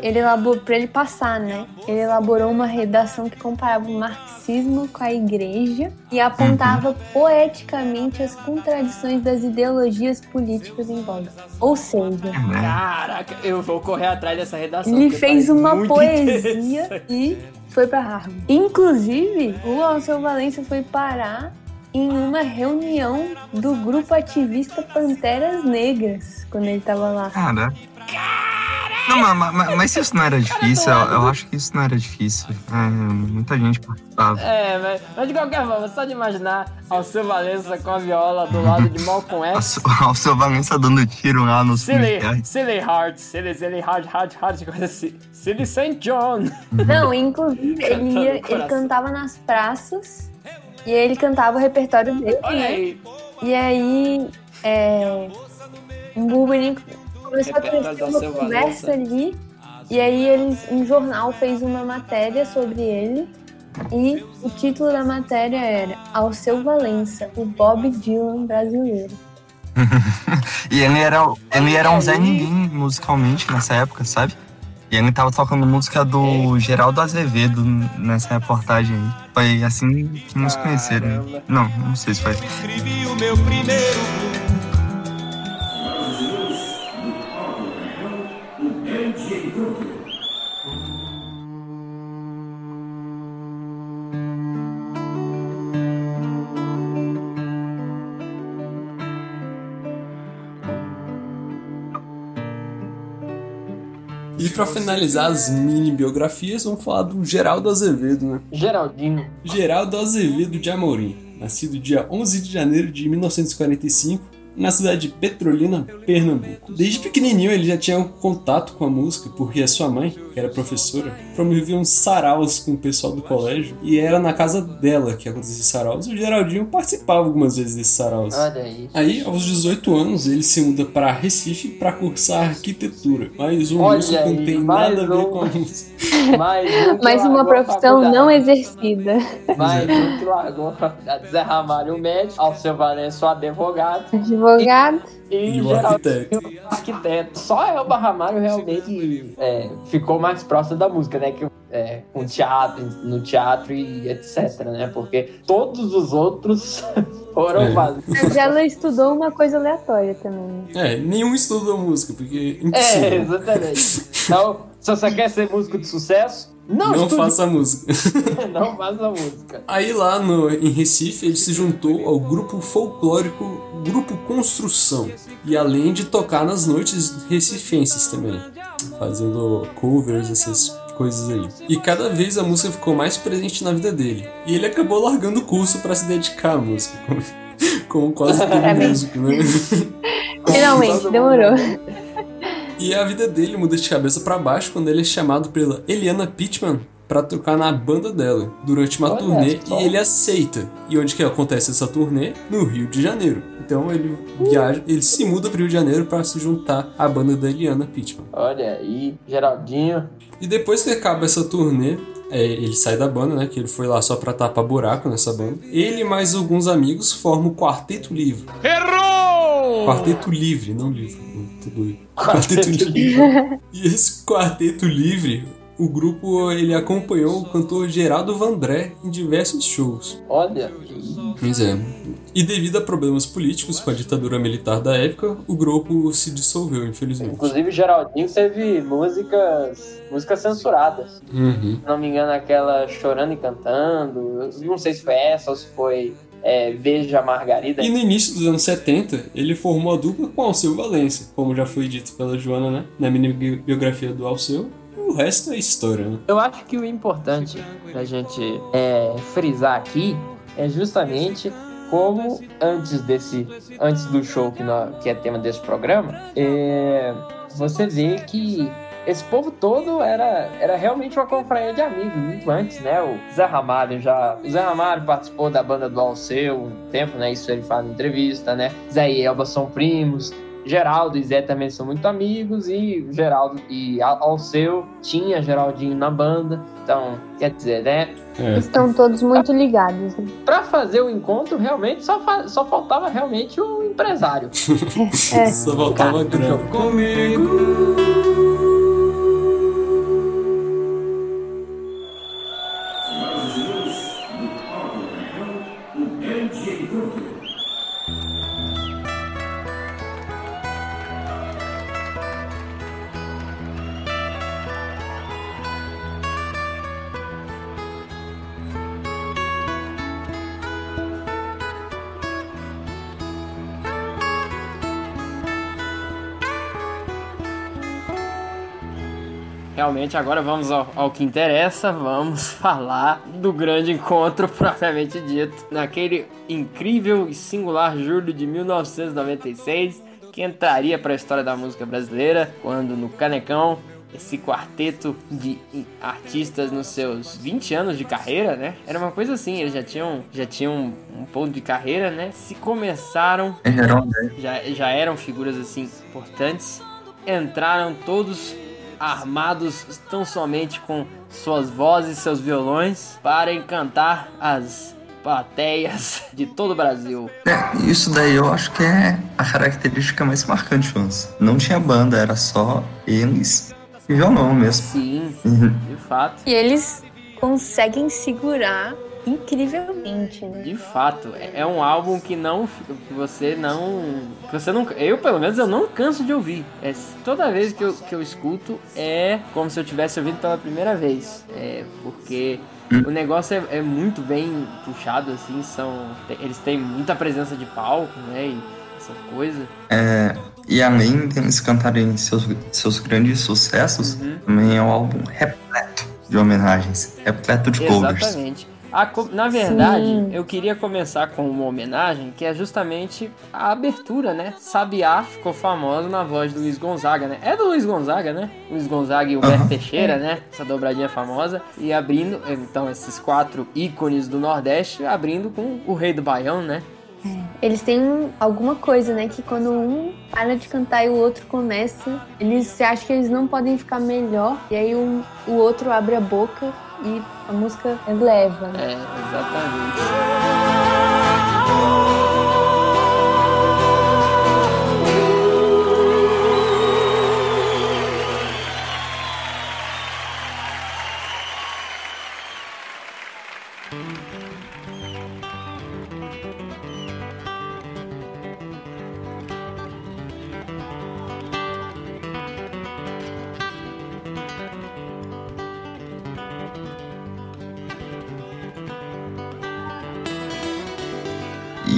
ele elaborou, pra ele passar, né? Ele elaborou uma redação que comparava o marxismo com a igreja e apontava poeticamente as contradições das ideologias políticas em voga. Ou seja, né? Caraca, eu vou correr atrás dessa redação. Ele porque fez uma poesia e foi pra Harvard. Inclusive, o Alceu Valença foi parar em uma reunião do grupo ativista Panteras Negras, quando ele tava lá. Cara. Não, mas, mas, mas isso não era difícil, eu, eu acho que isso não era difícil. É, muita gente participava. É, mas, mas de qualquer forma, só de imaginar Alceu Valença com a viola do lado de Malcolm X. Seu Valença dando tiro lá nos Silly, silly Heart, Silly, Silly Heart, Heart, Heart, coisa assim. Silly St. John. Não, inclusive, ele, ia, no ele cantava nas praças e aí ele cantava o repertório dele, Olha né? aí. E aí, é, um burburinho começou a crescer uma conversa ali. E aí eles, um jornal fez uma matéria sobre ele. E o título da matéria era Alceu Valença, o Bob Dylan brasileiro. E ele era, ele era um Zé. Ninguém musicalmente nessa época, sabe? E ele tava tocando música do Geraldo Azevedo nessa reportagem aí. Foi assim que nos conheceram. Não, não sei se foi. Escrevi o meu primeiro E pra finalizar as mini biografias, vamos falar do Geraldo Azevedo, né? Geraldinho. Geraldo Azevedo de Amorim, nascido dia 11 de janeiro de 1945 na cidade de Petrolina, Pernambuco. Desde pequenininho ele já tinha um contato com a música, porque a sua mãe, que era professora, promovia uns saraus com o pessoal do colégio e era na casa dela que acontecia esses saraus. E o Geraldinho participava algumas vezes desses saraus. Olha aí. Aí, aos 18 anos, ele se muda para Recife para cursar arquitetura. Mas o Olha músico não tem mais nada a ver um. com a música. Mais um Mas uma profissão não Mais Mais um que largou a faculdade. Zé Ramalho, o médico. Alceu Valença, o advogado. Advogado. E, E o Geraldinho, arquiteto. Só Elba Ramalho realmente é, ficou mais próximo da música, né? Que, é, com teatro, no teatro e etc, né? Porque todos os outros foram É. ela estudou uma coisa aleatória também. É, nenhum estudou música, porque é É, impossível. exatamente. Então, se você quer ser músico de sucesso, não, não faça música. não faça música. Aí lá no, em Recife ele se juntou ao grupo folclórico Grupo Construção. E além de tocar nas noites recifenses também. Fazendo covers, essas coisas aí. E cada vez a música ficou mais presente na vida dele. E ele acabou largando o curso para se dedicar à música. Como, como quase todo Amém. músico, né? Finalmente, demorou. E a vida dele muda de cabeça pra baixo quando ele é chamado pela Eliana Pittman pra tocar na banda dela durante uma Olha turnê só. e ele aceita. E onde que acontece essa turnê? No Rio de Janeiro. Então ele viaja, ele se muda pro Rio de Janeiro pra se juntar à banda da Eliana Pittman. Olha aí, Geraldinho. E depois que acaba essa turnê, é, ele sai da banda, né? Que ele foi lá só pra tapar buraco nessa banda. Ele e mais alguns amigos formam o Quarteto Livre. Errou! Quarteto Livre, não livre. Livre. Quarteto Livre. E esse quarteto livre, o grupo ele acompanhou o cantor Geraldo Vandré em diversos shows. Olha, Pois é. E devido a problemas políticos com a ditadura militar da época, o grupo se dissolveu, infelizmente. inclusive Geraldinho teve músicas, músicas censuradas. Uhum. Se não me engano, aquela Chorando e Cantando. Não sei se foi essa ou se foi é, Veja a Margarida. E no início dos anos 70, ele formou a dupla com Alceu Valença, como já foi dito pela Joana, né? Na mini bi- biografia do Alceu. E o resto é história, né? Eu acho que o importante da gente é, frisar aqui é justamente como antes desse, antes do show que, nó- que é tema desse programa, é, você vê que esse povo todo era, era realmente uma confraria de amigos, muito antes, né? O Zé Ramalho já. O Zé Ramalho participou da banda do Alceu um tempo, né? Isso ele fala em entrevista, né? Zé e Elba são primos. Geraldo e Zé também são muito amigos e Geraldo e Al- Alceu tinha Geraldinho na banda. Então, quer dizer, né? É. Estão todos muito ligados. né? Pra fazer o encontro, realmente só, fa- só faltava realmente o empresário. É. Só faltava grana. Realmente, agora vamos ao, ao que interessa. Vamos falar do grande encontro propriamente dito. Naquele incrível e singular julho de 1996, que entraria para a história da música brasileira, quando no Canecão, esse quarteto de artistas nos seus 20 anos de carreira, né? Era uma coisa assim, eles já tinham, já tinham um ponto de carreira, né? Se começaram né? já, já eram figuras assim importantes, entraram todos armados tão somente com suas vozes, seus violões, para encantar as plateias de todo o Brasil. É, isso daí eu acho que é a característica mais marcante, Vans. Não tinha banda, era só eles e violão mesmo. Sim, Uhum. de fato. E eles conseguem segurar incrivelmente, né? De fato, é é um álbum que não que você não que você não eu pelo menos eu não canso de ouvir. É, toda vez que eu, que eu escuto é como se eu tivesse ouvindo pela primeira vez. É porque o negócio é, é muito bem puxado assim, são eles têm muita presença de palco, né? E essa coisa. É, e além deles cantarem seus, seus grandes sucessos, Uhum. também é um álbum repleto de homenagens, repleto de covers. Exatamente. A na verdade, Sim. eu queria começar com uma homenagem que é justamente a abertura, né? Sabiá ficou famoso na voz do Luiz Gonzaga, né? É do Luiz Gonzaga, né? Luiz Gonzaga e o Humberto. Teixeira, né? Essa dobradinha famosa. E abrindo, então, esses quatro ícones do Nordeste, abrindo com o Rei do Baião, né? Eles têm alguma coisa, né? Que quando um para de cantar e o outro começa, eles se acham que eles não podem ficar melhor. E aí um, o outro abre a boca e a música leva, né? É, exatamente.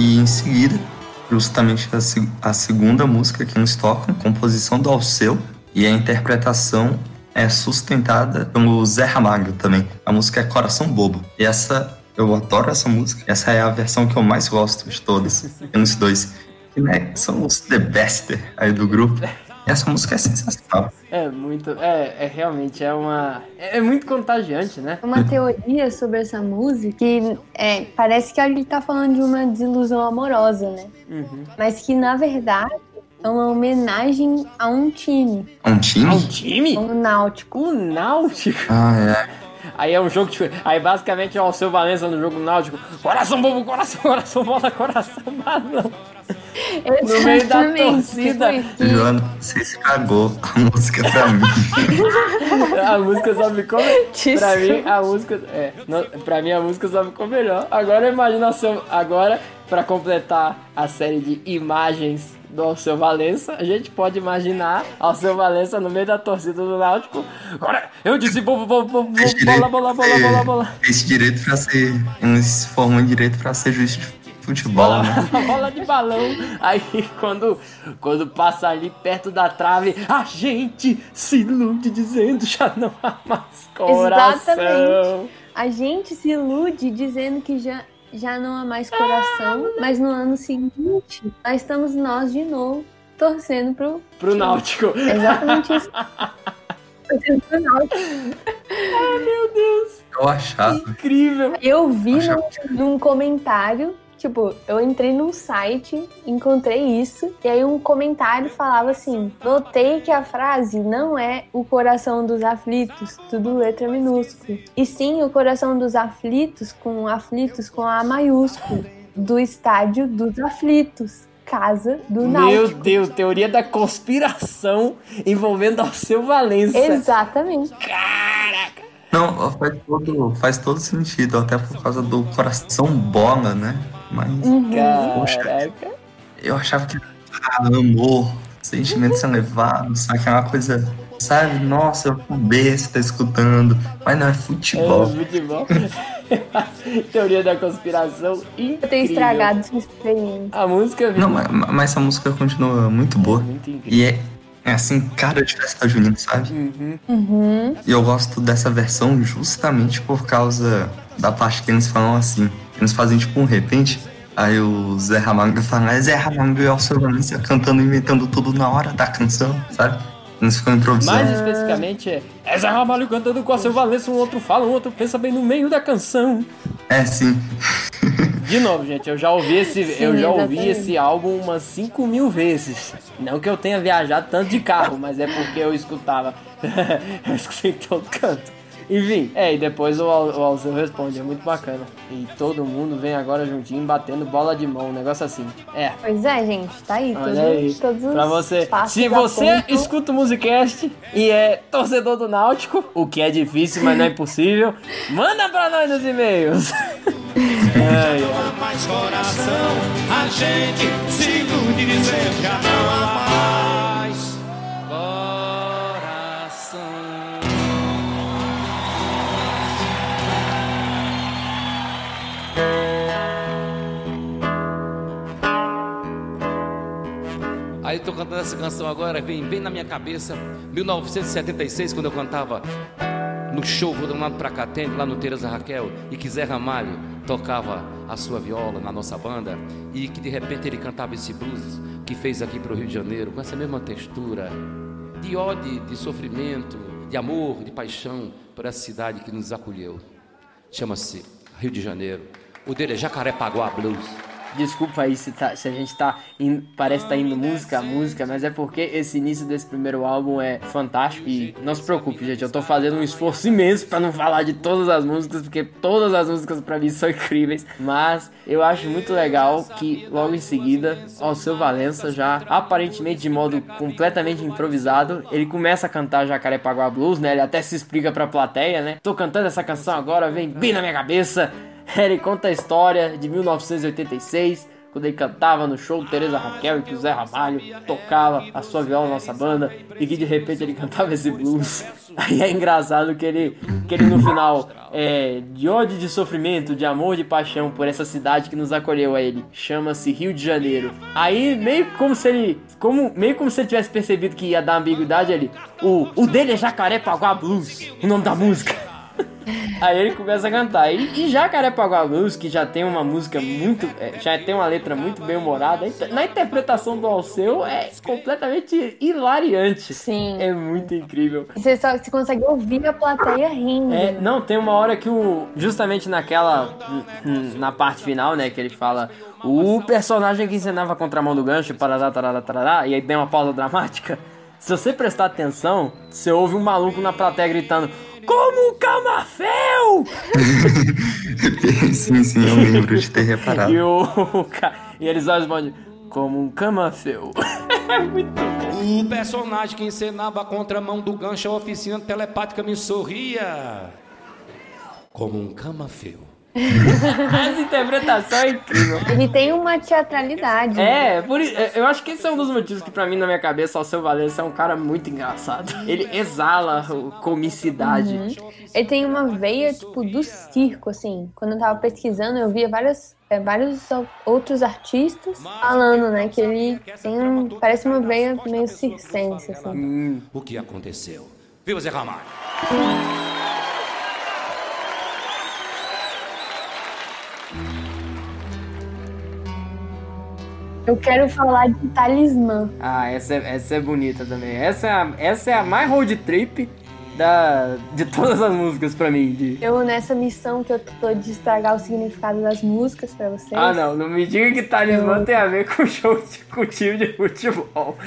E em seguida, justamente a, se- a segunda música que nos toca, composição do Alceu, e a interpretação é sustentada pelo Zé Ramalho também. A música é Coração Bobo. E essa, eu adoro essa música. Essa é a versão que eu mais gosto de todas, pelos dois. Que né, são os The Best aí do grupo. Essa música é sensacional. É muito. É, é realmente é uma. É, é muito contagiante, né? Uma teoria sobre essa música que é, parece que ele tá falando de uma desilusão amorosa, né? Uhum. Mas que na verdade é uma homenagem a um time, um time? Um time? o Náutico. O Náutico. Ah, é. Aí é um jogo de. Aí basicamente é o seu Valença no jogo Náutico. Coração bobo, coração, coração, bola, coração, balão. No meio da torcida. tipo isso. Joana, você estragou a música pra mim. A música só ficou. Pra mim, a música. É, não, pra mim a música só ficou melhor. Agora imagina o seu. Agora, pra completar a série de imagens do Alceu Valença, a gente pode imaginar Alceu Valença no meio da torcida do Náutico. Agora, eu disse bobo, Fez bobo, bola, direito bola, pra bola, ser- bola, bola. Fez direito pra ser. Ele se formou em direito pra ser juiz de futebol, né? Bola, bola de balão. Aí quando, quando passa ali perto da trave, a gente se ilude dizendo já não há mais coração. Exatamente. A gente se ilude dizendo que já, já não há mais coração, mas no ano seguinte, nós estamos nós de novo torcendo pro. Pro Náutico. Exatamente isso. Torcendo pro Náutico. Eu achava. Incrível. Eu vi num, num comentário, tipo, eu entrei num site, encontrei isso, e aí um comentário falava assim: notei que a frase não é o coração dos aflitos, tudo letra minúscula, e sim o coração dos aflitos com aflitos com A maiúsculo, do estádio dos aflitos, casa do Meu Náutico. Deus, teoria da conspiração envolvendo Alceu Valença. Exatamente. Caraca. Não, faz todo, faz todo sentido, até por causa do coração bola, né? Mas Uhum. Caraca. eu achava que era amor, sentimentos elevados, sabe? Que é uma coisa, sabe? Nossa, eu tô besta escutando, mas não é É, futebol. futebol. teoria da conspiração incrível. Eu tenho estragado sua experiência. A música Não, mas, mas essa música continua muito boa. muito incrível. E é, é assim, cara de festa junina, sabe? Uhum. Uhum. E eu gosto dessa versão justamente por causa da parte que eles falam assim. Eles fazem tipo um repente. Aí o Zé Ramalho fala, é Zé Ramalho e Alceu Valença cantando, inventando tudo na hora da canção, sabe? Eles ficam improvisando. Mais especificamente é. É Zé Ramalho cantando com a seu Valença, um outro fala, um outro pensa bem no meio da canção. É, sim. De novo, gente, eu já ouvi esse, Sim, eu já ouvi exatamente. esse álbum umas 5 mil vezes. Não que eu tenha viajado tanto de carro, mas é porque eu escutava. eu escutei todo canto. Enfim, é, e depois o, Al- o Alceu responde, é muito bacana. E todo mundo vem agora juntinho batendo bola de mão, um negócio assim. É, Pois é, gente, tá aí. Olha Todos, aí. todos os Pra você. Se você escuta o Musicast e é torcedor do Náutico, o que é difícil, mas não é impossível, manda pra nós nos e-mails. Ai, ai. mais coração, a gente se ilude dizendo já não há mais Aí eu tô cantando essa canção agora, vem bem na minha cabeça, 1976, quando eu cantava no show pra cá, tem, lá no Teresa Raquel, e que Zé Ramalho tocava a sua viola na nossa banda, e que de repente ele cantava esse blues que fez aqui pro Rio de Janeiro, com essa mesma textura, de ódio, de sofrimento, de amor, de paixão por essa cidade que nos acolheu. Chama-se Rio de Janeiro. O dele é Jacarepaguá Blues. Desculpa aí se, tá- se a gente tá. in- parece que tá indo música a música, mas é porque esse início desse primeiro álbum é fantástico. E não se preocupe, gente, eu tô fazendo um esforço imenso pra não falar de todas as músicas, porque todas as músicas pra mim são incríveis. Mas eu acho muito legal que logo em seguida, Alceu Valença, já aparentemente de modo completamente improvisado, ele começa a cantar Jacarepaguá Blues, né? Ele até se explica pra plateia, né? Tô cantando essa canção agora, vem bem na minha cabeça. Ele conta a história de 1986, quando ele cantava no show Teresa Raquel e que o Zé Ramalho tocava a sua viola nossa banda e que de repente ele cantava esse blues. Aí é engraçado que ele, que ele no final, é, de ódio, de sofrimento, de amor, de paixão por essa cidade que nos acolheu a ele, chama-se Rio de Janeiro. Aí meio como se ele, como, meio como se ele tivesse percebido que ia dar ambiguidade ali. O, o dele é Jacarepaguá Blues, o nome da música. Aí ele começa a cantar. E, e Jacarepaguá Blues, que já tem uma música muito. é, já tem uma letra muito bem humorada, na interpretação do Alceu é completamente hilariante. Sim. É muito incrível. Você só você consegue ouvir a plateia rindo. É, não, tem uma hora que o. Justamente naquela. Na parte final, né? Que ele fala. O personagem que ensinava a contramão do gancho, parará, tarará, tarará, e aí tem uma pausa dramática. Se você prestar atenção, você ouve um maluco na plateia gritando. Como um camafeu! sim, sim, eu lembro de ter reparado. E, o, ca- e eles respondem. Como um camafeu. O personagem que encenava a contramão do gancho à oficina telepática me sorria. Como um camafeu. Essa interpretação é incrível. Ele tem uma teatralidade. É, por, é, eu acho que esse é um dos motivos que pra mim, na minha cabeça, o seu Valença é um cara muito engraçado. Ele exala o- comicidade. Uhum. Ele tem uma veia, tipo, do circo, assim. Quando eu tava pesquisando, eu via várias, é, vários outros artistas falando, né? Que ele tem um... Parece uma veia meio circense, assim. O que aconteceu? Viu, Zé Ramalho? Eu quero falar de talismã. Ah, essa é, essa é bonita também. Essa é a, essa é a mais road trip da, de todas as músicas pra mim. de- Eu, nessa missão que eu tô de estragar o significado das músicas pra vocês. Ah, não, não me diga que talismã tem a ver com show de, com time de futebol.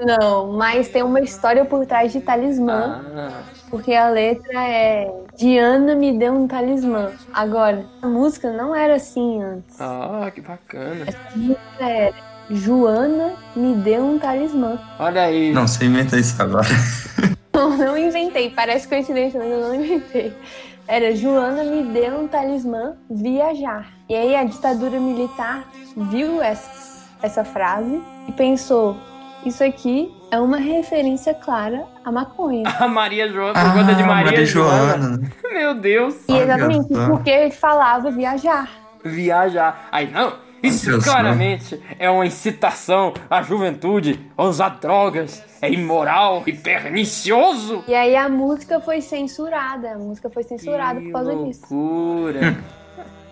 Não, mas tem uma história por trás de talismã. Ah, Porque a letra é Diana me deu um talismã. Agora, a música não era assim antes. ah, que bacana. A música era Joana me deu um talismã. Olha aí. Não, você inventa isso agora. Não, não inventei. Parece coincidência, mas eu não inventei. Era Joana me deu um talismã viajar. E aí a ditadura militar viu essa, essa frase e pensou: isso aqui é uma referência clara à maconha. A Maria Joana, por conta de Maria, Ah, Maria Joana. Joana. Meu Deus. E exatamente porque ele falava viajar. Viajar. Aí não, isso Olha só. claramente é uma incitação à juventude a usar drogas. É imoral e pernicioso. E aí a música foi censurada. A música foi censurada por causa disso. Loucura.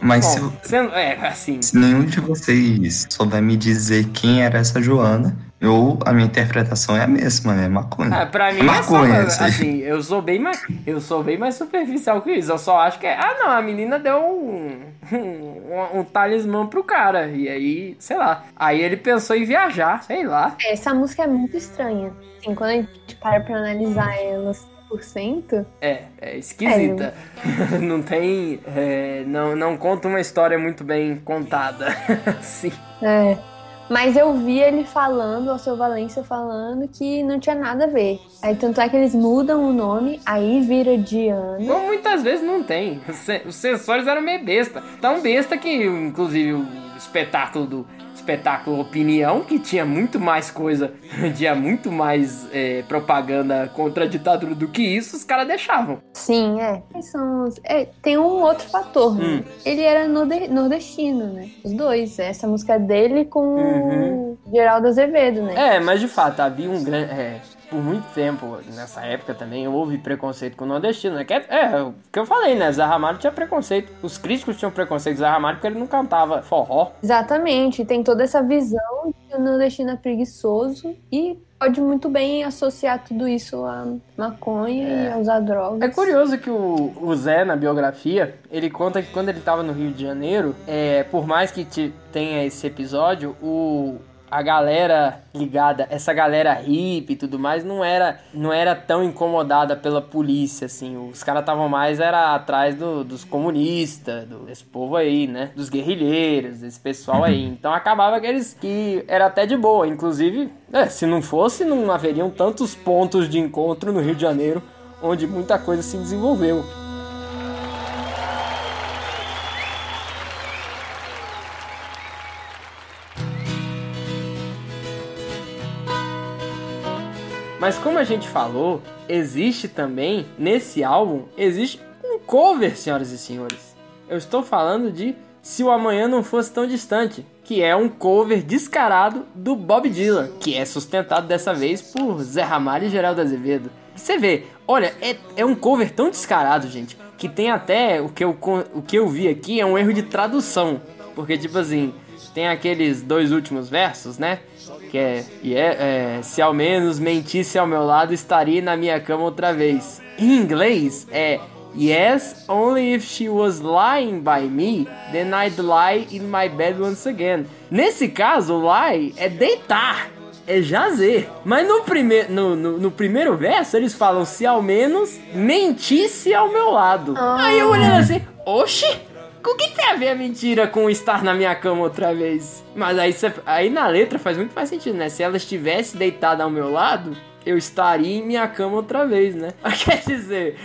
Mas se, Bom, sendo, é, assim. se nenhum de vocês souber me dizer quem era essa Joana, eu, a minha interpretação é a mesma, é maconha. Ah, pra mim é maconha, é só, aí. assim, eu sou bem mais, eu sou bem mais superficial que isso. Eu só acho que é, ah, não, a menina deu um, um, um talismã pro cara e aí, sei lá. Aí ele pensou em viajar, sei lá. Essa música é muito estranha. Assim, quando a gente para pra analisar ela 100%, É, é esquisita. não tem, é, não, não conta uma história muito bem contada, assim. É. Mas eu vi ele falando, o seu Valência falando, que não tinha nada a ver. Aí tanto é que eles mudam o nome, aí vira Diana. Ou muitas vezes não tem. Os sensores eram meio besta. Tão besta que, inclusive, o espetáculo do espetáculo Opinião, que tinha muito mais coisa, tinha muito mais é, propaganda contra a ditadura do que isso, os caras deixavam. Sim, é. São é, Tem um outro fator, né? Hum. Ele era norde- nordestino, né? Os dois. Essa música é dele com Uhum. Geraldo Azevedo, né? É, mas de fato, havia um grande. É, por muito tempo, nessa época também, houve preconceito com o nordestino, né? Que é, é o que eu falei, né? Zé Ramalho tinha preconceito. Os críticos tinham preconceito com Zé Ramalho porque ele não cantava forró. Exatamente. Tem toda essa visão de que o nordestino é preguiçoso e pode muito bem associar tudo isso à maconha e a usar drogas. É curioso que o, o Zé, na biografia, ele conta que quando ele tava no Rio de Janeiro, é, por mais que te- tenha esse episódio, o, a galera ligada, essa galera hippie e tudo mais, não era, não era tão incomodada pela polícia, assim. Os caras estavam mais era atrás do- dos comunistas, do, desse povo aí, né? Dos guerrilheiros, desse pessoal aí. Então acabava que eles que era até de boa. Inclusive, é, se não fosse, não haveriam tantos pontos de encontro no Rio de Janeiro onde muita coisa se desenvolveu. Mas como a gente falou, existe também, nesse álbum, existe um cover, senhoras e senhores. Eu estou falando de Se o Amanhã Não Fosse Tão Distante, que é um cover descarado do Bob Dylan, que é sustentado dessa vez por Zé Ramalho e Geraldo Azevedo. Você vê, olha, é, é um cover tão descarado, gente, que tem até o que, eu, o que eu vi aqui é um erro de tradução. Porque, tipo assim, tem aqueles dois últimos versos, né? Que é, e é, é, se ao menos mentisse ao meu lado, estaria na minha cama outra vez. Em inglês é Yes, only if she was lying by me, then I'd lie in my bed once again. Nesse caso, lie é deitar, é jazer. Mas no, prime no, no, no primeiro verso eles falam se ao menos mentisse ao meu lado. Aí eu olhando assim, oxi, o que tem a ver a mentira com estar na minha cama outra vez? Mas aí, aí na letra faz muito mais sentido, né? Se ela estivesse deitada ao meu lado, eu estaria em minha cama outra vez, né? Quer dizer.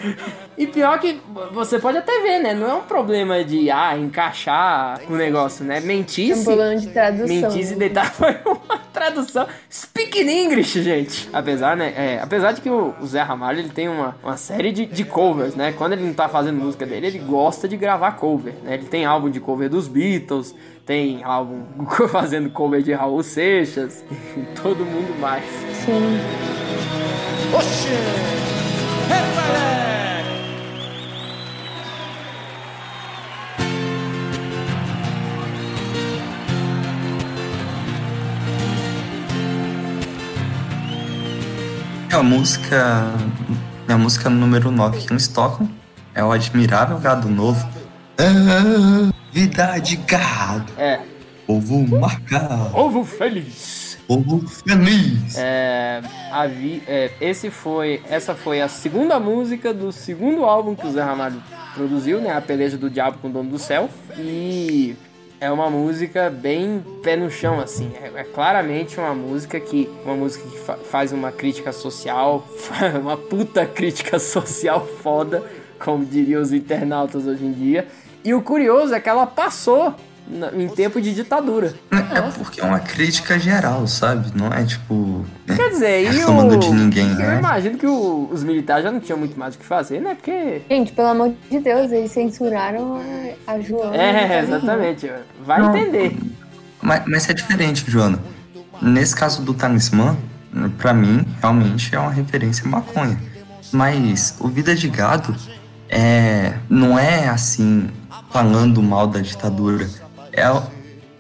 E pior que você pode até ver, né? Não é um problema de ah, encaixar o negócio, né? É um Mentisse. problema de tradução. Mentisse e deitar foi uma tradução. Speak in English, gente. Apesar, né? É, apesar de que o, o Zé Ramalho ele tem uma, uma série de, de covers, né? Quando ele não tá fazendo música dele, ele gosta de gravar cover, né? Ele tem álbum de cover dos Beatles, tem álbum fazendo cover de Raul Seixas, e todo mundo mais. Sim. Oxê! Repare! É a música. É a música número 9 que eles tocam. É o Admirável Gado Novo. Ah, vida de gado. É. Povo marcado. Ovo feliz. Povo feliz. É, a vi- é, esse foi, essa foi a segunda música do segundo álbum que o Zé Ramalho produziu, né? A Peleja do Diabo com o Dono do Céu. E é uma música bem pé no chão, assim. É, é claramente uma música que. Uma música que fa- faz uma crítica social, uma puta crítica social foda, como diriam os internautas hoje em dia. E o curioso é que ela passou em tempo de ditadura. É porque é uma crítica geral, sabe? Não é tipo. Quer dizer, e reclamando o... de ninguém, Eu né? imagino que o- os militares já não tinham muito mais o que fazer, né? Porque... Gente, pelo amor de Deus, eles censuraram a, a Joana. É, exatamente. Vai Não. entender. Mas, mas é diferente, Joana. Nesse caso do talismã, pra mim, realmente é uma referência à maconha. Mas o Vida de Gado é, não é assim, falando mal da ditadura. É,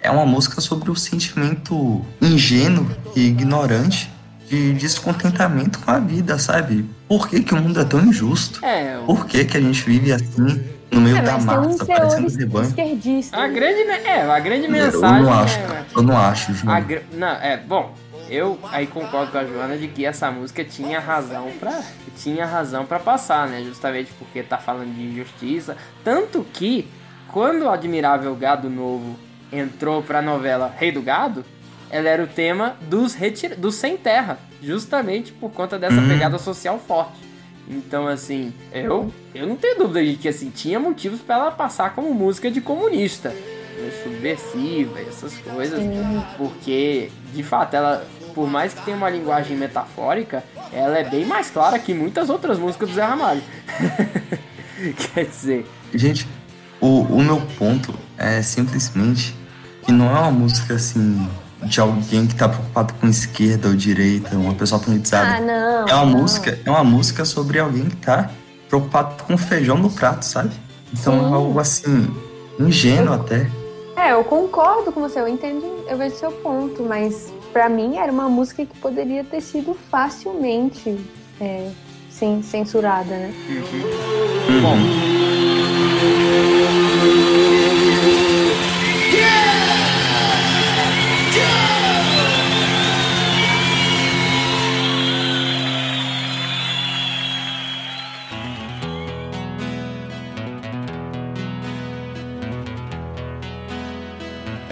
é uma música sobre o sentimento ingênuo e ignorante de descontentamento com a vida, sabe? Por que, que o mundo é tão injusto? É, Por que, que a gente vive assim, no meio É, da mas tem um massa, teor parecendo rebanho? esquerdista. A grande, me- é, a grande Eu mensagem não acho, é... cara. Eu não acho, João. Gra- Não, é, bom, eu aí concordo com a Joana de que essa música tinha razão pra, tinha razão para passar, né? Justamente porque tá falando de injustiça. Tanto que, quando o Admirável Gado Novo entrou pra novela Rei do Gado, ela era o tema dos, retir... dos sem terra, justamente por conta dessa Hum. pegada social forte. Então, assim, eu, eu não tenho dúvida de que assim, tinha motivos pra ela passar como música de comunista, né, subversiva, essas coisas, porque, de fato, ela, por mais que tenha uma linguagem metafórica, ela é bem mais clara que muitas outras músicas do Zé Ramalho. Quer dizer, Gente, o, o meu ponto é simplesmente que não é uma música assim de alguém que tá preocupado com esquerda ou direita, uma pessoa politizada. Ah, não. é uma não. música, é uma música sobre alguém que tá preocupado com feijão no prato, sabe? Então Sim. é algo assim ingênuo até. É, eu concordo com você, eu entendo, eu vejo seu ponto, mas pra mim era uma música que poderia ter sido facilmente é, sim, censurada, né?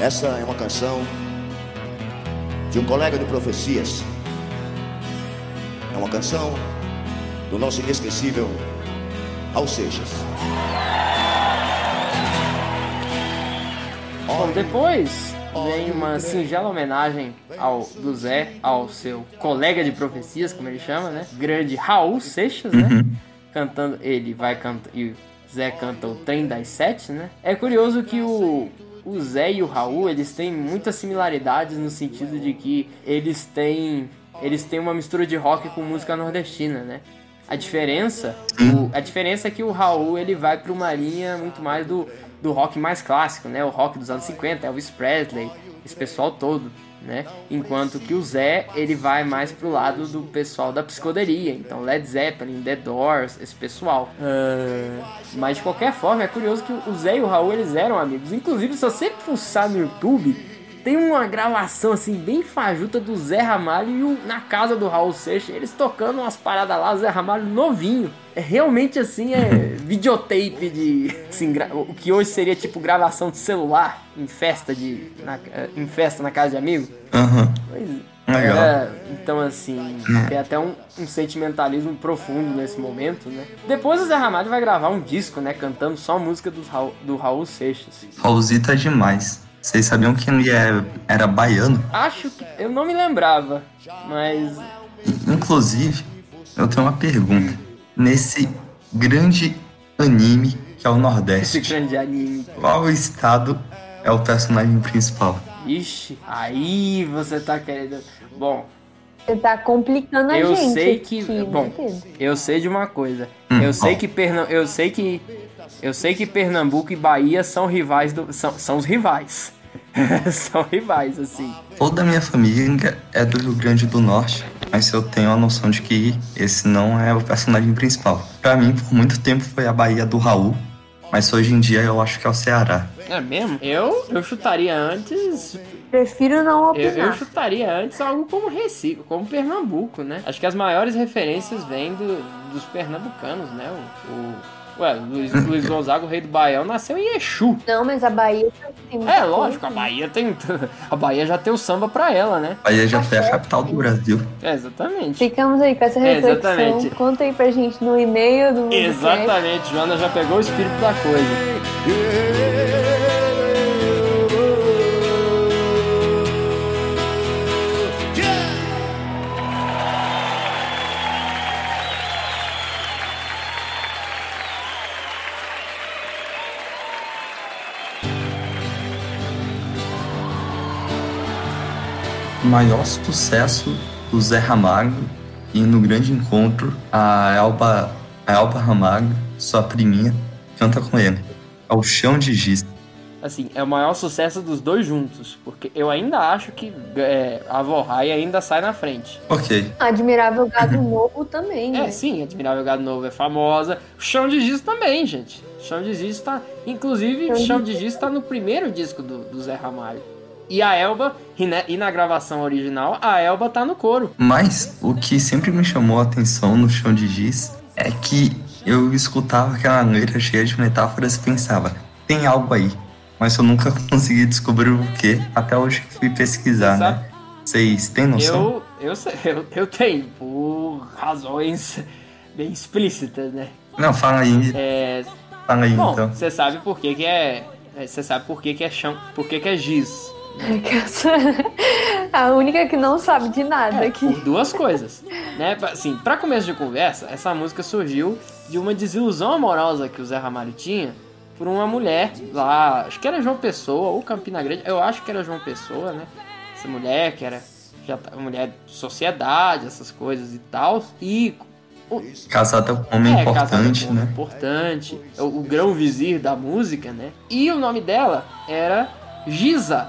Essa é uma canção de um colega de profecias. É uma canção do nosso inesquecível Al Seixas. Bom, depois vem uma singela homenagem ao do Zé, ao seu colega de profecias, como ele chama, né? Grande Raul Seixas, né? Uhum. Cantando, ele vai cantar e o Zé canta o Trem das Sete, né? É curioso que o o Zé e o Raul, eles têm muitas similaridades no sentido de que eles têm eles têm uma mistura de rock com música nordestina, né? A diferença, o- a diferença é que o Raul ele vai para uma linha muito mais do, do rock mais clássico, né? O rock dos anos 50, Elvis Presley, esse pessoal todo, né? Enquanto que o Zé ele vai mais pro lado do pessoal da psicodelia, então Led Zeppelin, The Doors, esse pessoal. Ah, mas de qualquer forma é curioso que o Zé e o Raul eles eram amigos. Inclusive se você fuçar no YouTube tem uma gravação assim bem fajuta do Zé Ramalho e o, na casa do Raul Seixas, eles tocando umas paradas lá, o Zé Ramalho novinho. É realmente assim, é videotape de. Assim, o que hoje seria tipo gravação de celular em festa de. na- eh, em festa na casa de amigo. Aham. Pois Legal. é, então assim, tem até um, um sentimentalismo profundo nesse momento, né? Depois o Zé Ramalho vai gravar um disco, né? Cantando só música do Raul, do Raul Seixas. Raulzito é demais. Vocês sabiam que ele é- era baiano? Acho que. Eu não me lembrava, mas. Inclusive, eu tenho uma pergunta. Nesse grande anime que é o Esse Nordeste, grande anime. qual estado é o personagem principal? Ixi, aí você tá querendo. Bom, Você tá complicando a eu gente. sei que. aqui, Bom, eu sei de uma coisa. Hum, Eu sei que Pernam... eu sei que. Eu sei que Pernambuco e Bahia são rivais do. São, são os rivais. são rivais, assim. Toda a minha família é do Rio Grande do Norte, mas eu tenho a noção de que esse não é o personagem principal. Pra mim, por muito tempo foi a Bahia do Raul, mas hoje em dia eu acho que é o Ceará. É mesmo? Eu, eu chutaria antes. Prefiro não Eu, opinar. eu chutaria antes algo como Recife, como Pernambuco, né? Acho que as maiores referências vêm do- dos pernambucanos, né? O, o- ué, Luiz, Luiz Gonzaga, o rei do Baião, nasceu em Exu. Não, mas a Bahia tem muita É, coisa. lógico, a Bahia tem. A Bahia já tem o samba pra ela, né? Bahia já foi a capital do Brasil. É, exatamente. Ficamos aí com essa É, reflexão. exatamente. Conta aí pra gente no e-mail do. Exatamente, Joana já pegou o espírito da coisa. Maior sucesso do Zé Ramalho e no grande encontro a Elba, a Elba Ramalho, sua priminha, canta com ele. É o Chão de Giz. Assim, é o maior sucesso dos dois juntos, porque eu ainda acho que é, a Vorrai ainda sai na frente. Ok. Admirável Gado Novo também, É, né? sim, Admirável Gado Novo é famosa. O Chão de Giz também, gente. Chão de Giz tá. Inclusive, Chão de Chão de Giz tá no primeiro disco do, do Zé Ramalho. E a Elba, e, ne- e na gravação original, a Elba tá no coro. Mas o que sempre me chamou a atenção no Chão de Giz é que eu escutava aquela letra cheia de metáforas e pensava, tem algo aí. Mas eu nunca consegui descobrir o que até hoje que fui pesquisar, Sabe? né? Vocês têm noção? Eu, eu, eu, eu tenho, por razões bem explícitas, né? Não, fala aí. É, Fala aí bom, então. você sabe por que, que é. é, Você sabe por que, que é chão. Por que, que é giz. a única que não sabe de nada aqui. Por duas coisas. Né? Assim, pra começo de conversa, essa música surgiu de uma desilusão amorosa que o Zé Ramalho tinha por uma mulher lá, acho que era João Pessoa ou Campina Grande, eu acho que era João Pessoa, né? Essa mulher que era já tá- mulher de sociedade, essas coisas e tal. E o- Casada com um homem é, importante, com um homem né? Importante, o, o grão vizir da música, né? E o nome dela era Giza.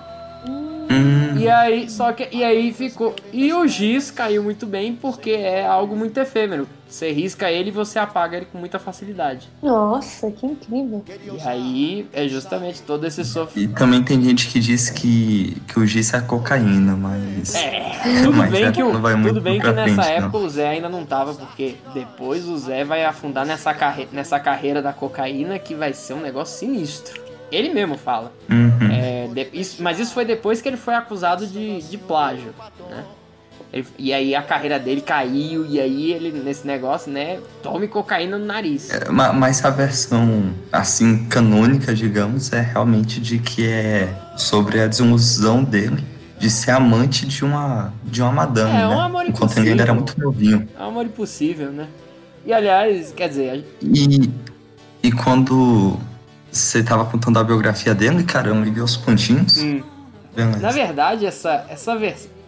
Hum, E aí, só que e aí ficou. E o giz caiu muito bem porque é algo muito efêmero. Você risca ele e você apaga ele com muita facilidade. Nossa, que incrível. E aí é justamente todo esse E sofrimento. também tem gente que diz que, que o giz é cocaína, mas. É, tudo Mas bem é, que, o- não vai muito tudo bem que nessa frente, não. época o Zé ainda não tava, porque depois o Zé vai afundar nessa, carre nessa carreira da cocaína que vai ser um negócio sinistro. Ele mesmo fala. Uhum. É, de- isso- mas isso foi depois que ele foi acusado de, de plágio, né? Ele- e aí a carreira dele caiu, e aí ele, nesse negócio, né, tome cocaína no nariz. É, ma- Mas a versão, assim, canônica, digamos, é realmente de que é sobre a desilusão dele de ser amante de uma, de uma madame, É, um né? amor Enquanto ele ainda era impossível. muito novinho. É um amor impossível, né? E aliás, quer dizer, E, e quando você tava contando a biografia dele, cara, eu liguei os pontinhos. Hum. Na verdade, essa, essa,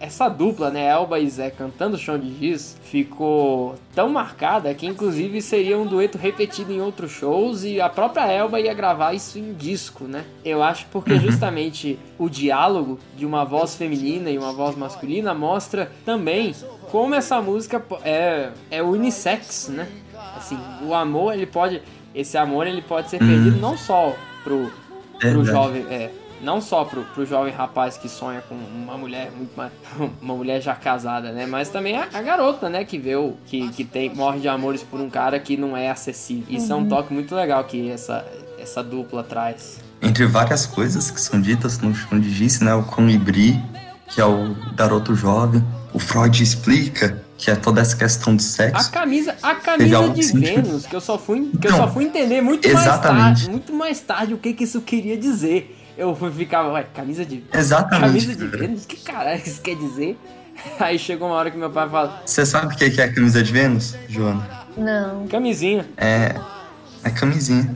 essa dupla, né, Elba e Zé cantando Chão de Giz, ficou tão marcada que inclusive seria um dueto repetido em outros shows e a própria Elba ia gravar isso em disco, né? Eu acho porque justamente o diálogo de uma voz feminina e uma voz masculina mostra também como essa música é, é unissex, né? Assim, o amor, ele pode... Esse amor, ele pode ser perdido não só pro, pro Verdade. jovem... É, não só pro, pro jovem rapaz que sonha com uma mulher muito mais, uma mulher já casada, né? Mas também a, a garota, né? Que vê o, que, que tem, morre de amores por um cara que não é acessível. Isso é um Uhum. toque muito legal que essa, essa dupla traz. Entre várias coisas que são ditas no chão de giz, né? O colibri, que é o garoto jovem. O Freud explica que é toda essa questão do A sexo. camisa, a camisa de sentido? Vênus, que eu só fui, que eu Não, só fui entender muito mais exatamente. tarde, muito mais tarde o que que isso queria dizer. Eu fui ficar, ué, camisa de Exatamente, Camisa de cara. Vênus? Que caralho isso quer dizer? Aí chegou uma hora que meu pai fala, Você sabe o que que é a camisa de Vênus, Joana? Não. camisinha. É. É camisinha.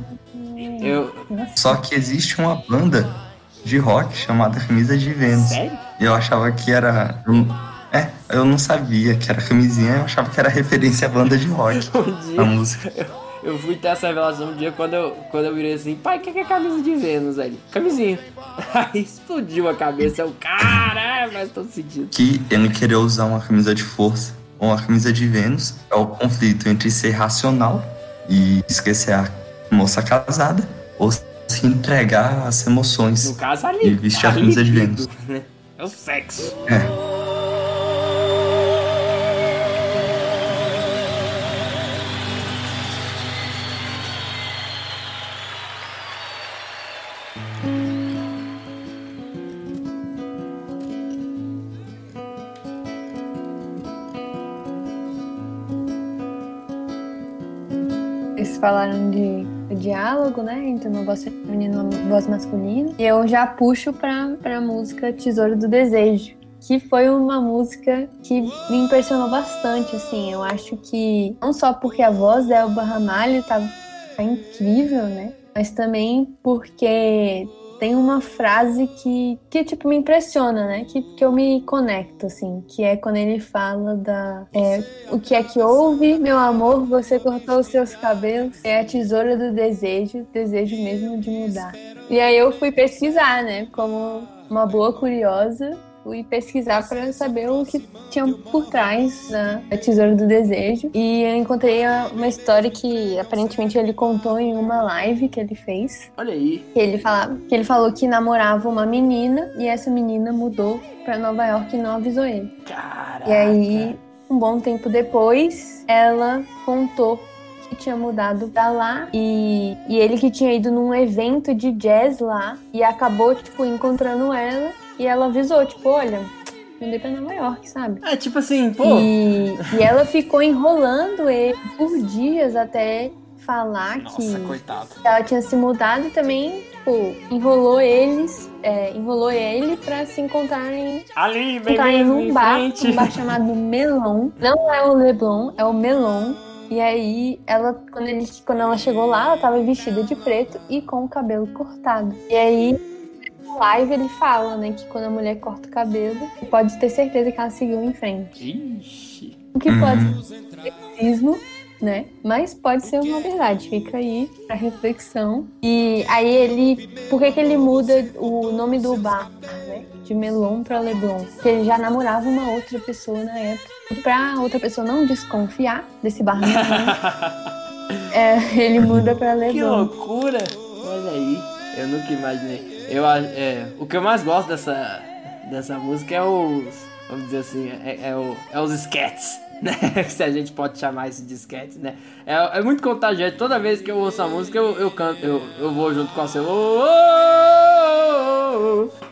Eu, Só que existe uma banda de rock chamada Camisa de Vênus. Sério? Eu achava que era. eu- É, eu não sabia que era camisinha, eu achava que era referência à banda de rock. Um a música. Eu, eu fui ter essa revelação um dia quando eu, quando eu virei assim, pai, o que que é camisa de Vênus aí? Camisinha. Aí explodiu a cabeça, eu, caralho, faz todo sentido. Que ele querer usar uma camisa de força ou uma camisa de Vênus é o conflito entre ser racional e esquecer a moça casada ou se entregar às emoções No caso, ali. e vestir a a camisa de Vênus. né? É o sexo. É. falaram de, diálogo, né? Entre uma voz feminina e uma voz masculina. E eu já puxo pra, pra música Tesouro do Desejo. Que foi uma música que me impressionou bastante, assim. Eu acho que não só porque a voz da Elba Ramalho tá, tá incrível, né? Mas também porque tem uma frase que, que tipo, me impressiona, né? Que, que eu me conecto, assim. Que é quando ele fala da... é, o que é que houve, meu amor? Você cortou os seus cabelos. É a tesoura do desejo, desejo mesmo de mudar. E aí eu fui pesquisar, né? Como uma boa curiosa, fui pesquisar para saber o que tinha por trás da da Tesoura do Desejo. E eu encontrei uma história que aparentemente ele contou em uma live que ele fez. Olha aí. Que ele, falava, que ele falou que namorava uma menina e essa menina mudou para Nova York e não avisou ele. E aí, um bom tempo depois, ela contou que tinha mudado pra lá e, e ele que tinha ido num evento de jazz lá e acabou, tipo, encontrando ela e ela avisou, tipo, olha, mudei pra Nova York, sabe? É tipo assim, pô. E, e ela ficou enrolando ele por dias até falar Nossa, que coitado. ela tinha se mudado e também, tipo, enrolou eles, é, enrolou ele pra se encontrarem Ali, bem encontrarem mesmo, num em bar, frente. um bar chamado Melon. Não é o Leblon, é o Melon. E aí, ela, quando, ele, quando ela chegou lá, ela tava vestida de preto e com o cabelo cortado. E aí, live ele fala, né, que quando a mulher corta o cabelo, pode ter certeza que ela seguiu em frente. Ixi. O que pode ser sexismo, né? Mas pode ser uma verdade. Fica aí pra reflexão. E aí ele. Por que, que ele muda o nome do bar, né? De Melon pra Leblon? Porque ele já namorava uma outra pessoa na época. E pra outra pessoa não desconfiar desse bar é, ele muda pra Que Leblon. loucura! Olha aí, eu nunca imaginei. Eu, é, o que eu mais gosto dessa, dessa música é os. Vamos dizer assim, é, é, o- é os sketches, né? Se a gente pode chamar isso de sketch, né? É, é muito contagiante. Toda vez que eu ouço a música, eu, eu canto, eu, eu vou junto com a seu. Oh, oh, oh, oh, oh,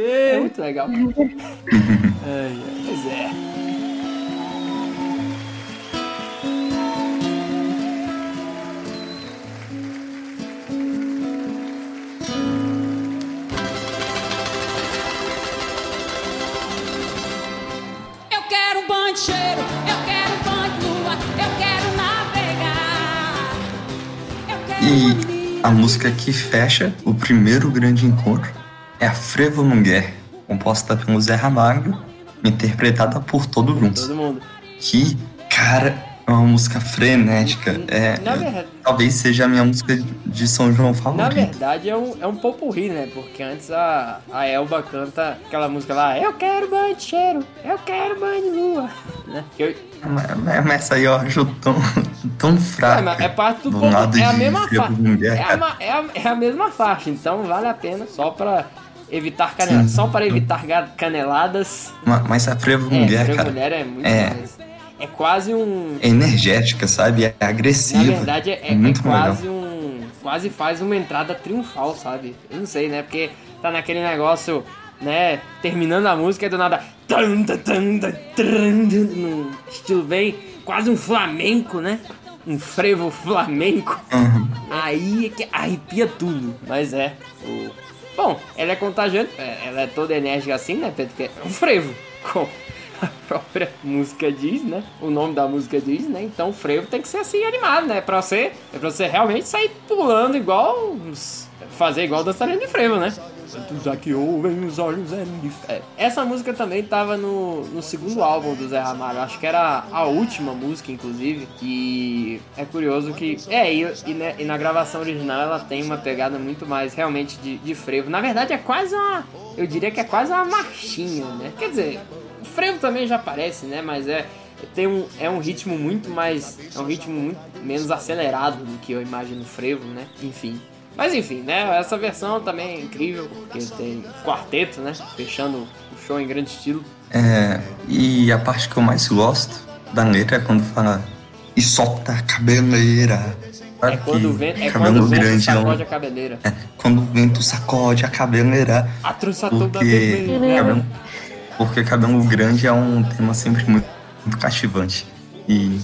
é muito legal. Ai, pois é. Quero um banho de cheiro, eu quero um banho de lua, eu quero navegar. E a música que fecha o primeiro grande encontro é a Frevo Mulher, composta pelo Zé Ramalho, interpretada por Todo Juntos. Todo mundo. Que, cara, é uma música frenética. É, Na verdade- talvez seja a minha música de São João Na favorita. verdade é um, é um popurri, né? Porque antes a, a Elba canta aquela música lá, eu quero banho de cheiro, eu quero banho de lua. Né? Eu- Mas, mas essa aí eu acho tão, tão é, fraca. mas é parte do do povo, lado é a mesma faixa. É a, é, a, é a mesma faixa, então vale a pena só pra evitar caneladas. Só para evitar caneladas. Ma- Mas a Frevo É, Mulher, Frevo cara, mulher é muito é- mais. É quase um. é energética, sabe? É agressiva. Na verdade, é, é muito quase legal. um. Quase faz uma entrada triunfal, sabe? Eu não sei, né? Porque tá naquele negócio, né? Terminando a música e do nada. Num estilo bem. Quase um flamenco, né? Um frevo flamenco. Uhum. Aí é que arrepia tudo. Mas é. O... Bom, ela é contagiante. é, Ela é toda enérgica assim, né, Pedro? Porque é um frevo. Como a própria música diz, né? O nome da música diz, né? Então o frevo tem que ser assim animado, né? Pra você, é pra você realmente sair pulando igual. Fazer igual dançarino de frevo, né? Tantos aqui ouvem os olhos eram de fé. Essa música também tava no, no segundo álbum do Zé Ramalho. Acho que era a última música, inclusive. Que é curioso que. É, e, e, né, e na gravação original ela tem uma pegada muito mais realmente de, de frevo. Na verdade é quase uma. Eu diria que é quase uma marchinha, né? Quer dizer, frevo também já aparece, né? Mas é. Tem um, é um ritmo muito mais. É um ritmo muito menos acelerado do que eu imagino o frevo, né? Enfim. Mas enfim, né? Essa versão também é incrível, porque tem quarteto, né? Fechando o show em grande estilo. É, e a parte que eu mais gosto da letra é quando fala e solta a cabeleira. Sabe É quando o vento, é quando o vento é sacode a cabeleira. é, quando o vento sacode a cabeleira. A toda Porque cabelo, porque cabelo grande é um tema sempre muito, muito cativante. E,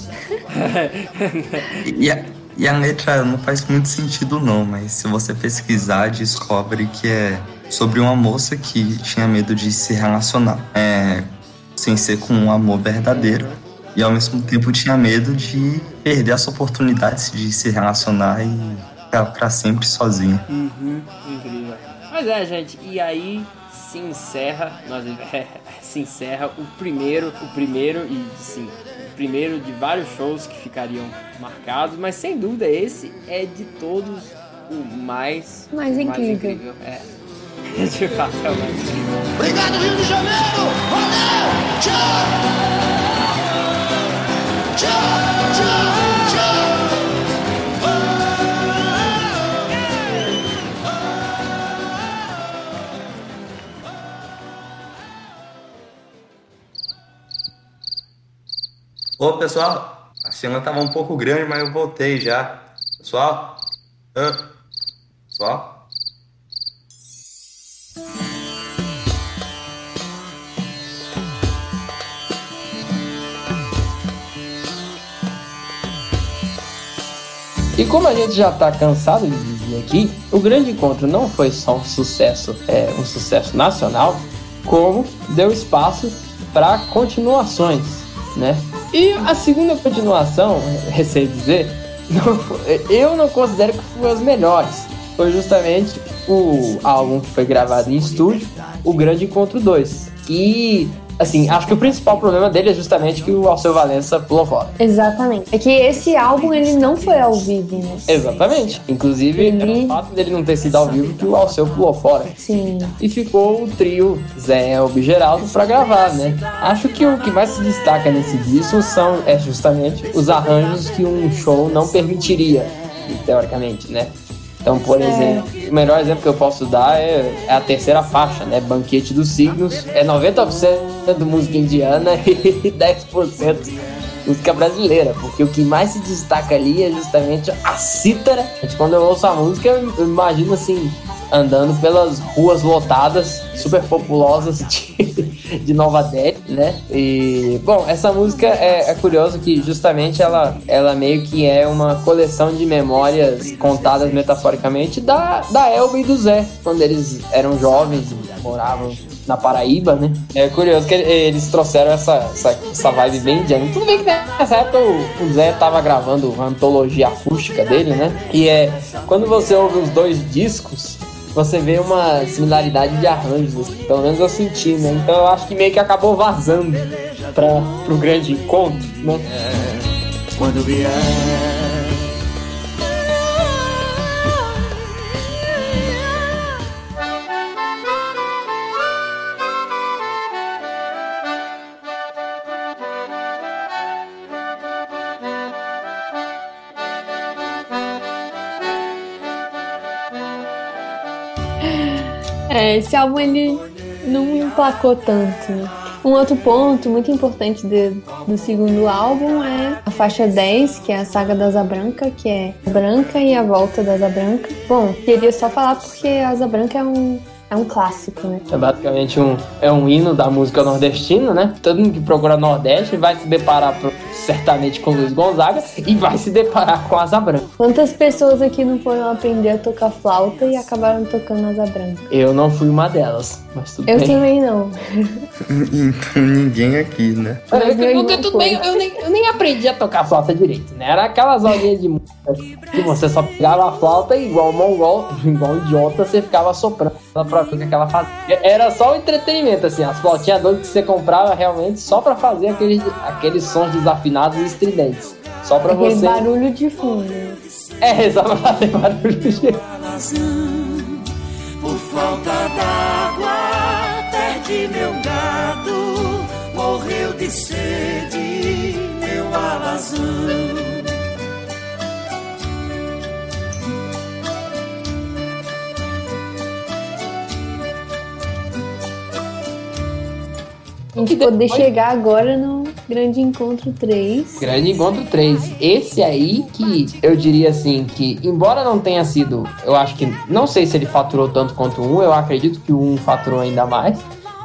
e, a, e a letra não faz muito sentido não, mas se você pesquisar, descobre que é sobre uma moça que tinha medo de se relacionar é, sem ser com um amor verdadeiro. E ao mesmo tempo tinha medo de perder essa oportunidade de se relacionar e ficar pra sempre sozinha. Uhum, incrível. Mas é, gente, e aí se encerra, nós, se encerra o primeiro, o primeiro e sim, o primeiro de vários shows que ficariam marcados, mas sem dúvida esse é de todos o mais Mais incrível. É. De fato, é o mais incrível. Obrigado, Rio de Janeiro! Valeu! Tchau, tchau, tchau! Ô, pessoal, a cena tava um pouco grande, mas eu voltei já. Pessoal? Hã? Pessoal? E como a gente já tá cansado de dizer aqui, o grande encontro não foi só um sucesso, é, um sucesso nacional, como deu espaço para continuações, né? E a segunda continuação, receio dizer, não eu não considero que foi as melhores. Foi justamente o álbum que foi gravado em estúdio, o Grande Encontro 2. E, assim, acho que o principal problema dele é justamente que o Alceu Valença pulou fora. Exatamente. É que esse álbum ele não foi ao vivo, né? Exatamente. Inclusive, é o fato dele não ter sido ao vivo que o Alceu pulou fora. Sim. E ficou o trio Zé, Elbe Geraldo pra gravar, né? Acho que o que mais se destaca nesse disco são é justamente os arranjos que um show não permitiria, teoricamente, né? Então, por exemplo, o melhor exemplo que eu posso dar é, é a terceira faixa, né? Banquete dos Signos. É 90% música indiana e 10% música brasileira, porque o que mais se destaca ali é justamente a cítara. Quando eu ouço a música, eu imagino assim, andando pelas ruas lotadas, super populosas de, de Nova Delhi, né? E, bom, essa música é, é curioso que justamente ela, ela meio que é uma coleção de memórias contadas metaforicamente da, da Elba e do Zé, quando eles eram jovens e moravam na Paraíba, né? É curioso que eles trouxeram essa, essa, essa vibe bem indiana. Tudo bem que nessa época o, o Zé tava gravando a antologia acústica dele, né? E é quando você ouve os dois discos, você vê uma similaridade de arranjos, pelo menos eu senti, né? Então eu acho que meio que acabou vazando para pro grande encontro, né? Quando vier É, esse álbum ele não emplacou tanto. Um outro ponto muito importante de- do segundo álbum é a faixa 10, que é a saga da Asa Branca, que é Branca e a volta da Asa Branca. Bom, queria só falar porque a Asa Branca é um, é um clássico, né? É basicamente um, é um hino da música nordestina, né? Todo mundo que procura Nordeste vai se deparar certamente com Luiz Gonzaga e vai se deparar com Asa Branca. Quantas pessoas aqui não foram aprender a tocar flauta e acabaram tocando Asa Branca? Eu não fui uma delas, mas tudo Eu bem. também não. Então ninguém aqui, né? Mas eu- irmão eu- tudo bem, eu nem, eu nem aprendi a tocar flauta direito, né? Era aquelas aulinhas de música que você só pegava a flauta e igual mongol, igual idiota, você ficava soprando pra ver o que ela fazia. Era só o entretenimento, assim, as flautinhas doidas que você comprava realmente só pra fazer aqueles, aqueles sons desafinados e estridentes. Só pra Aquele você. barulho de fundo. É, só pra fazer barulho de. Por falta d'água, perdi meu gado, morreu de sede, meu alazão. A gente poder chegar agora no Grande Encontro 3. Grande Encontro 3. Esse aí que eu diria assim, que embora não tenha sido, eu acho que, não sei se ele faturou tanto quanto 1, eu acredito que o 1 faturou ainda mais,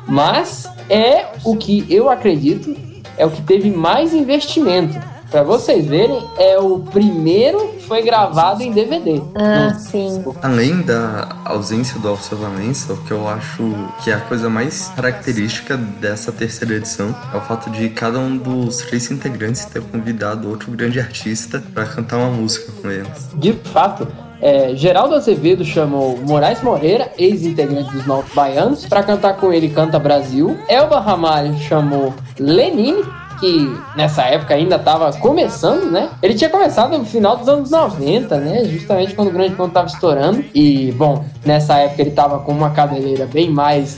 mas é o que eu acredito, é o que teve mais investimento. Pra vocês verem, é o primeiro que foi gravado em DVD. Ah, sim. Além da ausência do Alceu Valença, o que eu acho que é a coisa mais característica dessa terceira edição é o fato de cada um dos três integrantes ter convidado outro grande artista para cantar uma música com eles. De fato, é, Geraldo Azevedo chamou Moraes Moreira, ex-integrante dos Novos Baianos, para cantar com ele Canta Brasil. Elba Ramalho chamou Lenine, que nessa época ainda estava começando, né? Ele tinha começado no final dos anos 90, né? Justamente quando o Grande Ponto estava estourando. E, bom, nessa época ele estava com uma cabeleira bem mais,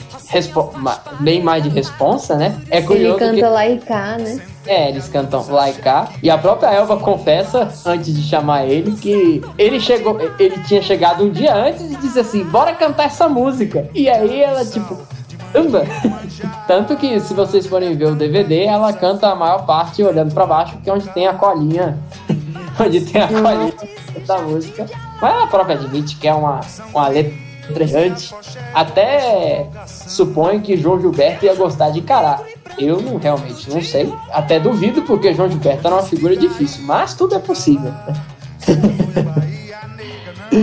bem mais de responsa, né? É Ele curioso canta que... lá e cá, né? É, eles cantam lá e cá. E a própria Elba confessa, antes de chamar ele, que ele chegou, ele tinha chegado um dia antes e disse assim: bora cantar essa música. E aí ela, tipo, caramba! Tanto que se vocês forem ver o DVD, ela canta a maior parte olhando pra baixo, que é onde tem a colinha. onde tem a colinha da música. Mas ela própria admite que é uma, uma letra gigante. Até suponho que João Gilberto ia gostar de encarar. Eu não, realmente não sei. Até duvido, porque João Gilberto era uma figura difícil. Mas tudo é possível.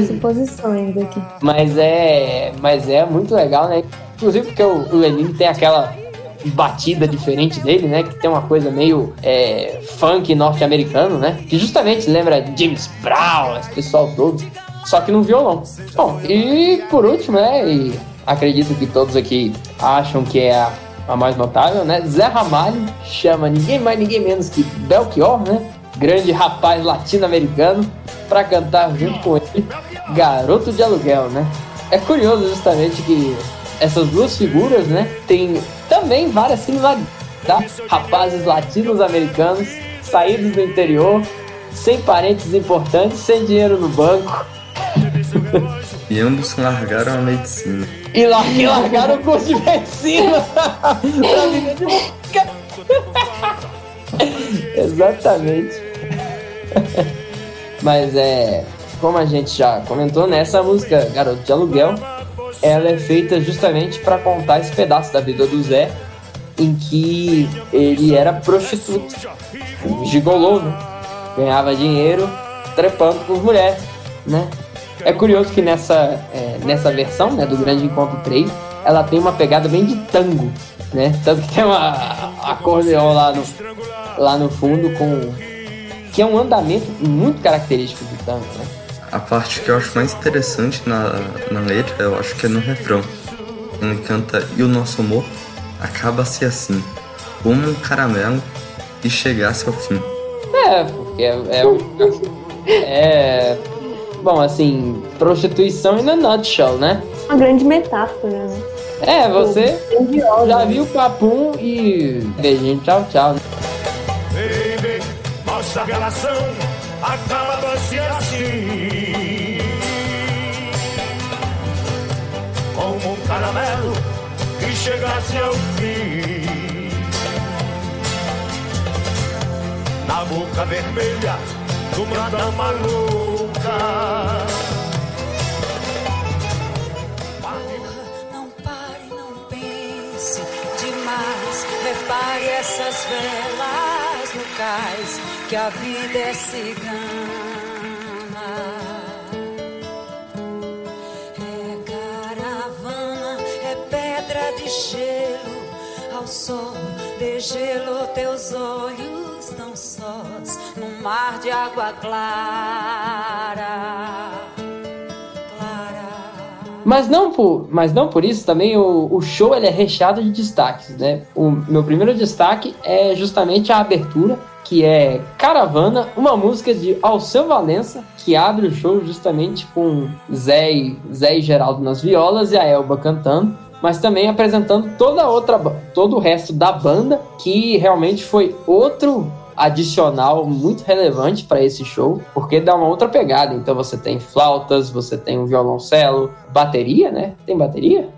Suposições aqui. Mas é, mas é muito legal, né? Inclusive porque o, o Lenine tem aquela batida diferente dele, né? Que tem uma coisa meio é, funk norte-americano, né? Que justamente lembra James Brown, esse pessoal todo. Só que no violão. Bom, e por último, né? E acredito que todos aqui acham que é a, a mais notável, né? Zé Ramalho chama ninguém mais, ninguém menos que Belchior, né? Grande rapaz latino-americano, para cantar junto com ele, Garoto de Aluguel, né? É curioso justamente que essas duas figuras, né, têm também várias similaridades, tá? Rapazes latinos-americanos, saídos do interior, sem parentes importantes, sem dinheiro no banco, E ambos largaram a medicina. e lá que largaram o curso de medicina pra viver de música. Exatamente. Mas é, como a gente já comentou, né, essa música Garoto de Aluguel ela é feita justamente para contar esse pedaço da vida do Zé, em que ele era prostituto, gigolô, né? Ganhava dinheiro trepando com mulheres, né? É curioso que nessa, é, nessa versão né, do Grande Encontro 3, ela tem uma pegada bem de tango, né? Tanto que tem uma acordeon lá no, lá no fundo com que é um andamento muito característico do tango, né? A parte que eu acho mais interessante na, na letra, eu acho que é no refrão. Ele canta E o nosso amor acaba-se assim, como um caramelo e chegasse ao fim. É, porque é, é, é bom, assim, prostituição in a nutshell, né? Uma grande metáfora, né? É, você já viu o papum e beijinho, tchau, tchau. Né? Baby, nossa relação acaba-se ao fim. Na boca vermelha de uma dama louca. Não pare, não pense demais. Repare essas velas no cais, que a vida é cigana. Sol, de gelo teus olhos tão sós num mar de água clara. Mas não por, mas não por isso também o, o show ele é recheado de destaques, né? O meu primeiro destaque é justamente a abertura, que é Caravana, uma música de Alceu Valença, que abre o show justamente com Zé e, Zé e Geraldo nas violas e a Elba cantando, mas também apresentando toda outra, todo o resto da banda, que realmente foi outro adicional muito relevante para esse show, porque dá uma outra pegada. Então você tem flautas, você tem um violoncelo, bateria, né? Tem bateria?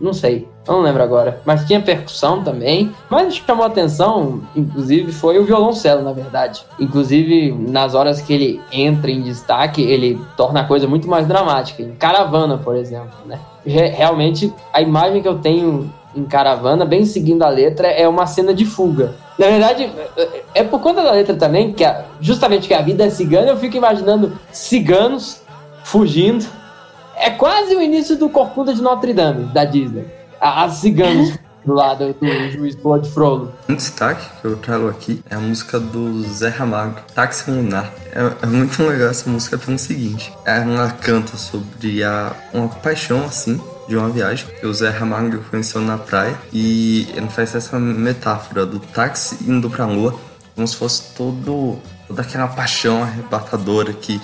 Não sei, não lembro agora. Mas tinha percussão também. Mas chamou atenção, inclusive, foi o violoncelo, na verdade. Inclusive, nas horas que ele entra em destaque, ele torna a coisa muito mais dramática. Em Caravana, por exemplo, né? Realmente, a imagem que eu tenho em Caravana, bem seguindo a letra, é uma cena de fuga. Na verdade, é por conta da letra também, que a, justamente que a vida é cigana, eu fico imaginando ciganos fugindo. É quase o início do Corcunda de Notre Dame, da Disney. As ciganos do lado do juiz Blood Frollo. Um destaque que eu trago aqui é a música do Zé Ramalho, Táxi Lunar. É, é, muito legal essa música pelo seguinte: ela canta sobre a, uma paixão assim de uma viagem que o Zé Ramalho conheceu na praia e ele faz essa metáfora do táxi indo pra lua como se fosse todo, toda aquela paixão arrebatadora que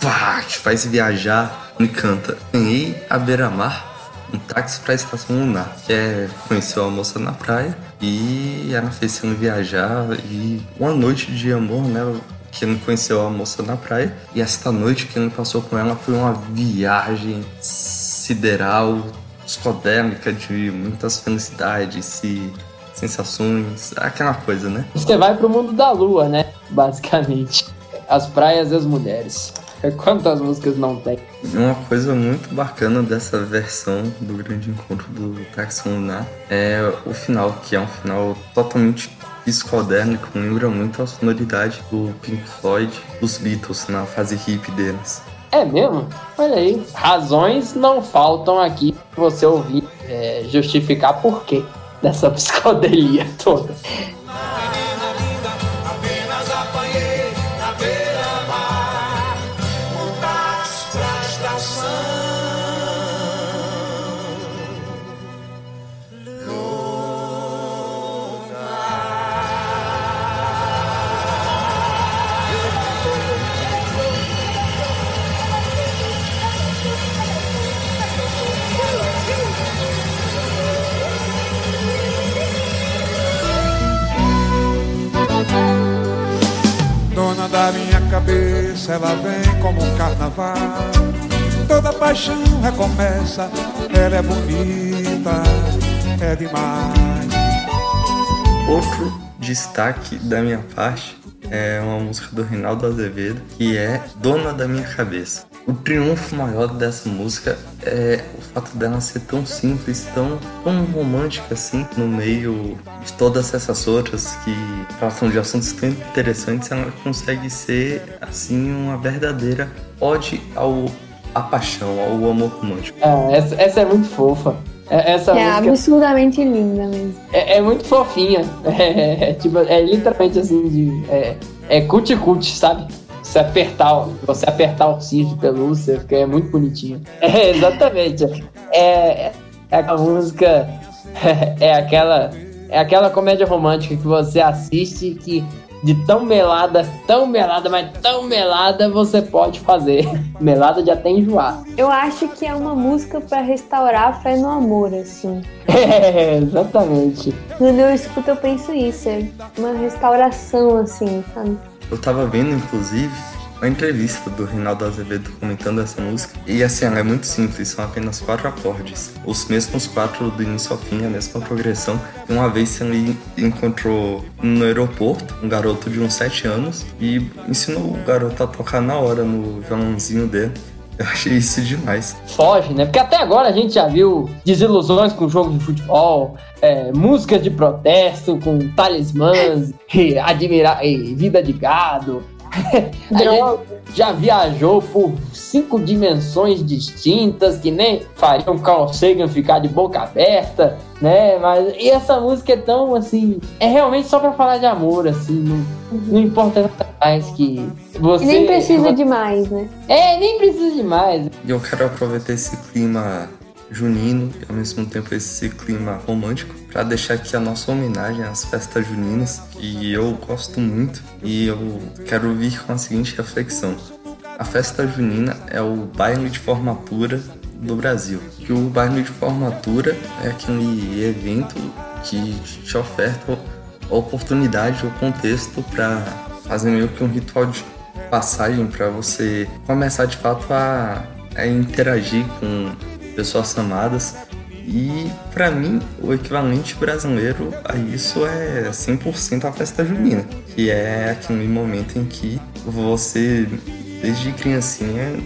pá, te faz viajar e canta. Ganhei a beira-mar um táxi pra estação lunar, que é conheceu a moça na praia e ela fez sendo viajar e uma noite de amor, né? Que ele conheceu a moça na praia e esta noite que ele passou com ela foi uma viagem sideral, psicodélica de muitas felicidades e sensações, aquela coisa, né? Você vai pro mundo da lua, né? Basicamente. As praias e as mulheres. Quantas músicas não tem? Uma coisa muito bacana dessa versão do Grande Encontro do Táxi Lunar é o final, que é um final totalmente psicodélico, lembra muito a sonoridade do Pink Floyd, dos Beatles na fase hippie deles. É mesmo? Olha aí. Razões não faltam aqui pra você ouvir é, justificar por quê dessa psicodelia toda. Cabeça, ela vem como um carnaval. Toda paixão recomeça, ela é bonita, é demais. Outro destaque da minha parte é uma música do Reinaldo Azevedo, que é Dona da Minha Cabeça. o triunfo maior dessa música é o fato dela ser tão simples, tão, tão romântica assim, no meio de todas essas outras que tratam de assuntos tão interessantes, ela consegue ser assim uma verdadeira ode ao à paixão, ao amor romântico. É, essa, essa é muito fofa. É, Essa É música absurdamente linda mesmo. é, é muito fofinha. É, é, tipo, é literalmente assim de. É, é cuti-cuti, sabe? Você apertar, você apertar o cinto de pelúcia, fica é muito bonitinho. É, exatamente. É, é aquela música. É, aquela. É aquela comédia romântica que você assiste que de tão melada, tão melada, mas tão melada você pode fazer. melada de até enjoar. Eu acho que é uma música pra restaurar a fé no amor, assim. É, exatamente. Quando eu escuto, eu penso isso. É uma restauração, assim, sabe? Eu tava vendo, inclusive, uma entrevista do Reinaldo Azevedo comentando essa música. E assim, ela é muito simples, são apenas quatro acordes. Os mesmos quatro do início ao fim, a mesma progressão. E uma vez ele encontrou no aeroporto um garoto de uns sete anos e ensinou o garoto a tocar na hora no violãozinho dele. Eu achei isso demais. foge, né? Porque até agora a gente já viu desilusões com jogo de futebol, é, músicas de protesto com talismãs, e, admira e vida de gado. Já viajou por cinco dimensões distintas que nem fariam Carl Sagan ficar de boca aberta, né? Mas e essa música é tão assim, é realmente só pra falar de amor, assim, não, não importa nada mais que você. E nem precisa de mais, né? É, nem precisa de mais. E eu quero aproveitar esse clima junino e ao mesmo tempo esse clima romântico para deixar aqui a nossa homenagem às festas juninas que eu gosto muito e eu quero vir com a seguinte reflexão. A festa junina é o baile de formatura do Brasil. Que o baile de formatura é aquele evento que te oferta a oportunidade, o contexto para fazer meio que um ritual de passagem para você começar de fato a, a interagir com pessoas amadas. E para mim, o equivalente brasileiro a isso é 100% a festa junina, que é aquele momento em que você, desde criancinha,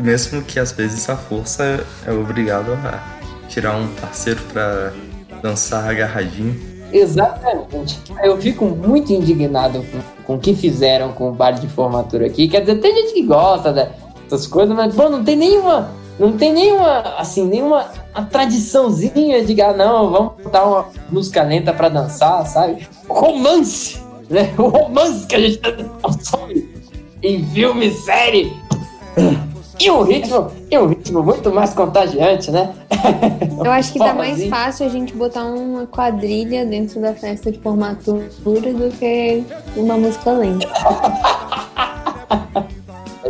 mesmo que às vezes a força é obrigado a tirar um parceiro para dançar agarradinho. Exatamente. Eu fico muito indignado com, com o que fizeram com o baile de formatura aqui. Quer dizer, tem gente que gosta dessas coisas, mas, pô, não tem nenhuma. Não tem nenhuma, assim, nenhuma a tradiçãozinha de, ah, não, vamos botar uma música lenta pra dançar, sabe? Romance, né? O romance que a gente tá consome em filme, série. E um ritmo, e um ritmo muito mais contagiante, né? Eu acho que tá mais fácil a gente botar uma quadrilha dentro da festa de formatura do que uma música lenta.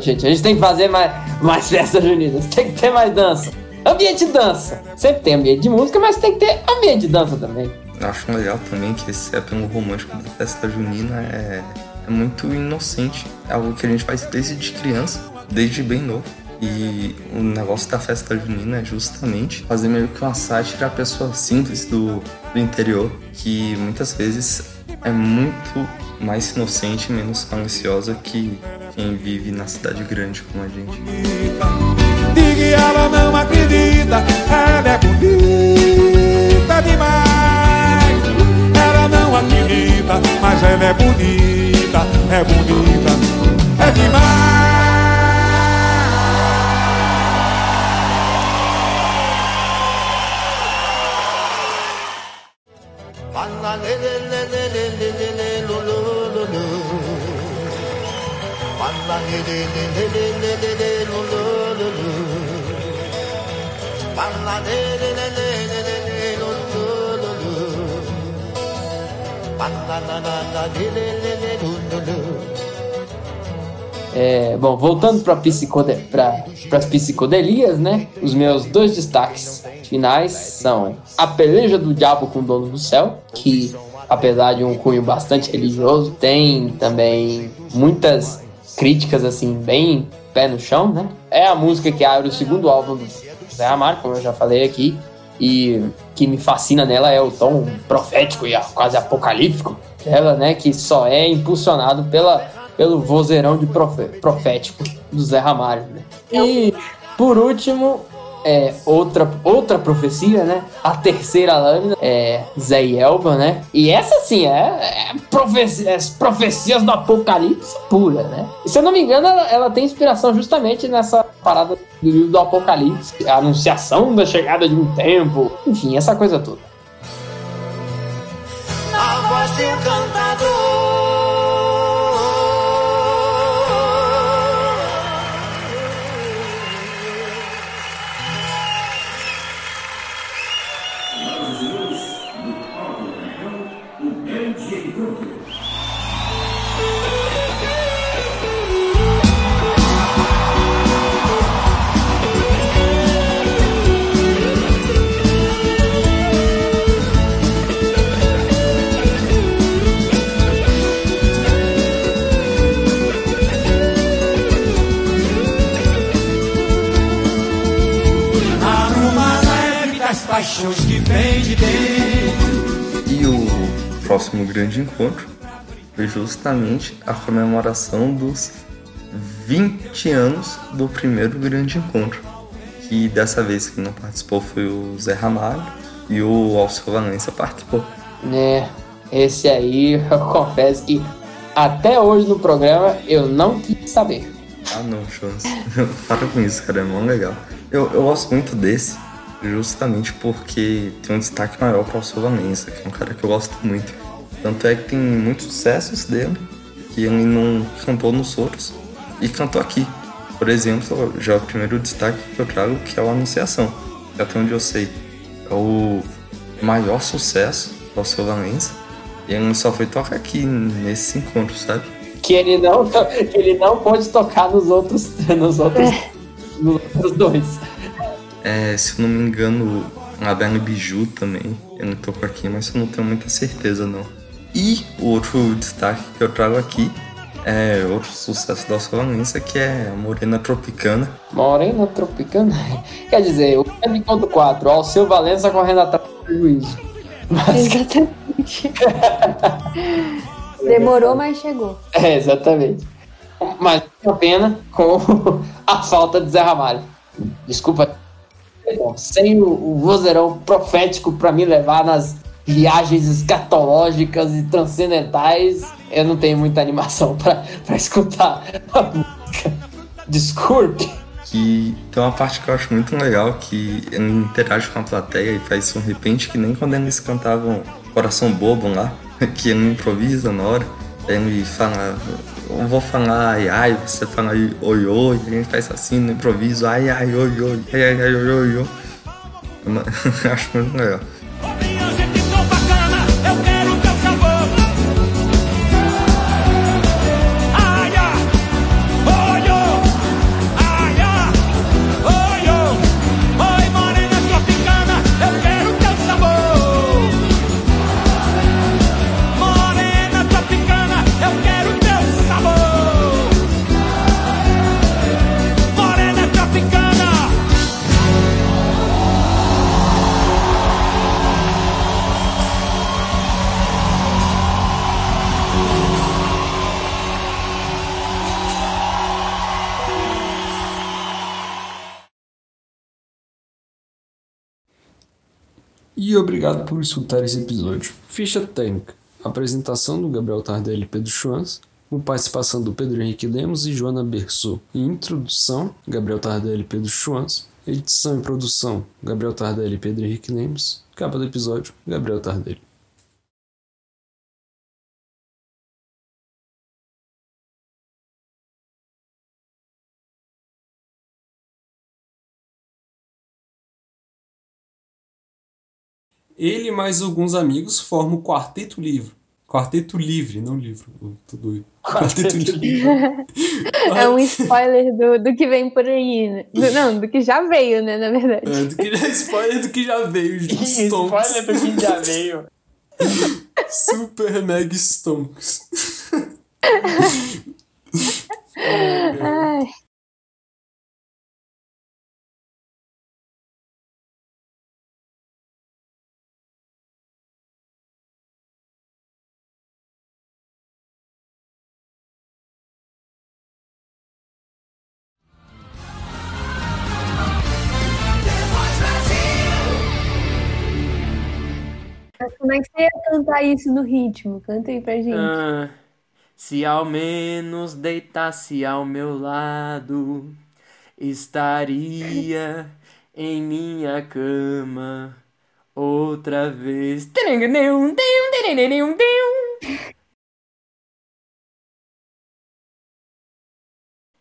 Gente, a gente tem que fazer mais, mais festas juninas, tem que ter mais dança. Ambiente de dança. Sempre tem ambiente de música, mas tem que ter ambiente de dança também. Eu acho legal também que esse apelo romântico da festa junina é, é muito inocente. É algo que a gente faz desde criança, desde bem novo. E o negócio da festa junina é justamente fazer meio que uma sátira à pessoa simples do, do interior, que muitas vezes é muito mais inocente menos maliciosa que quem vive na cidade grande como a gente. Diga ela não acredita, ela é bonita demais. Ela não acredita, mas ela é bonita, é bonita, é demais. É, bom, voltando para psicode pra, as psicodelias, né? Os meus dois destaques finais são A Peleja do Diabo com o Dono do Céu, que apesar de um cunho bastante religioso, tem também muitas críticas assim, bem pé no chão, né? É a música que abre o segundo álbum do Zé Amar, como eu já falei aqui, e que me fascina nela é o tom profético e quase apocalíptico dela, né? Que só é impulsionado pela pelo vozeirão de profe- profético do Zé Ramalho. Né? E, por último, é, outra, outra profecia, né? A terceira lâmina é Zé e Elba, né? E essa, sim, é, é, profecia, é profecias do Apocalipse pura, né? E, se eu não me engano, ela, ela tem inspiração justamente nessa parada do livro do Apocalipse, a anunciação da chegada de um tempo, enfim, essa coisa toda. A voz de um cantador. Paixões que vem de dentro. E o próximo grande encontro foi justamente a comemoração dos 20 anos do primeiro grande encontro. Que dessa vez quem não participou foi o Zé Ramalho e o Alceu Valença participou. né? Esse aí, eu confesso que até hoje no programa eu não quis saber. Ah não, chance. Para com isso, cara, é mó legal. Eu, eu gosto muito desse, justamente porque tem um destaque maior para o Valença, que é um cara que eu gosto muito. Tanto é que tem muitos sucessos dele, que ele não cantou nos outros, e cantou aqui. Por exemplo, já o primeiro destaque que eu trago, que é o Anunciação, que até onde eu sei é o maior sucesso do Valença, e ele só foi tocar aqui nesse encontro, sabe? Que ele não, que ele não pode tocar nos outros, nos outros, nos outros dois. É, se eu não me engano, a Bela Biju também. Eu não tocou aqui, mas eu não tenho muita certeza não. E o outro destaque que eu trago aqui é outro sucesso da Solanense, que é a Morena Tropicana. Morena Tropicana. Quer dizer, o grande encontro 4, Alceu Valença correndo atrás do prejuízo. Exatamente. Demorou, mas chegou. É, exatamente. Mas uma pena com a falta de Zé Ramalho. Desculpa. Sem o, o profético pra me levar nas viagens escatológicas e transcendentais, eu não tenho muita animação pra escutar a música. Desculpe. Que tem uma parte que eu acho muito legal, que ele interage com a plateia e faz um repente que nem quando eles cantavam Coração Bobo lá, que ele improvisa na hora. Ele fala, eu vou falar ai ai, você fala oi oi, a gente faz assim no improviso, ai ai oi oi, ai ai oi oi. oi. Eu acho muito legal. E obrigado por escutar esse episódio. Ficha técnica. Apresentação do Gabriel Tardelli e Pedro Schwanz, com participação do Pedro Henrique Lemos e Joana Berçot. E introdução, Gabriel Tardelli e Pedro Schwanz. Edição e produção, Gabriel Tardelli e Pedro Henrique Lemos. Capa do episódio, Gabriel Tardelli. Ele e mais alguns amigos formam o Quarteto Livre. Quarteto Livre, não livro. Eu tô doido. Quarteto Livre. É um spoiler do, do que vem por aí. né? Do- não, do que já veio, né, na verdade. É, do que, spoiler do que já veio. Stonks. Spoiler do que já veio. Super Mega Stonks. Ai. Como é que você ia cantar isso no ritmo? Canta aí pra gente. Ah, se ao menos deitasse ao meu lado, estaria em minha cama outra vez.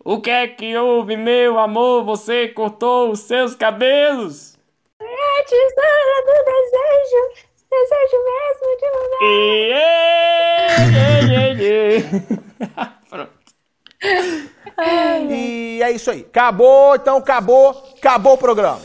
O que é que houve, meu amor? Você cortou os seus cabelos? É a tesoura do desejo, desejo mesmo de mudar. Pronto. E é isso aí. Acabou, então acabou, acabou o programa.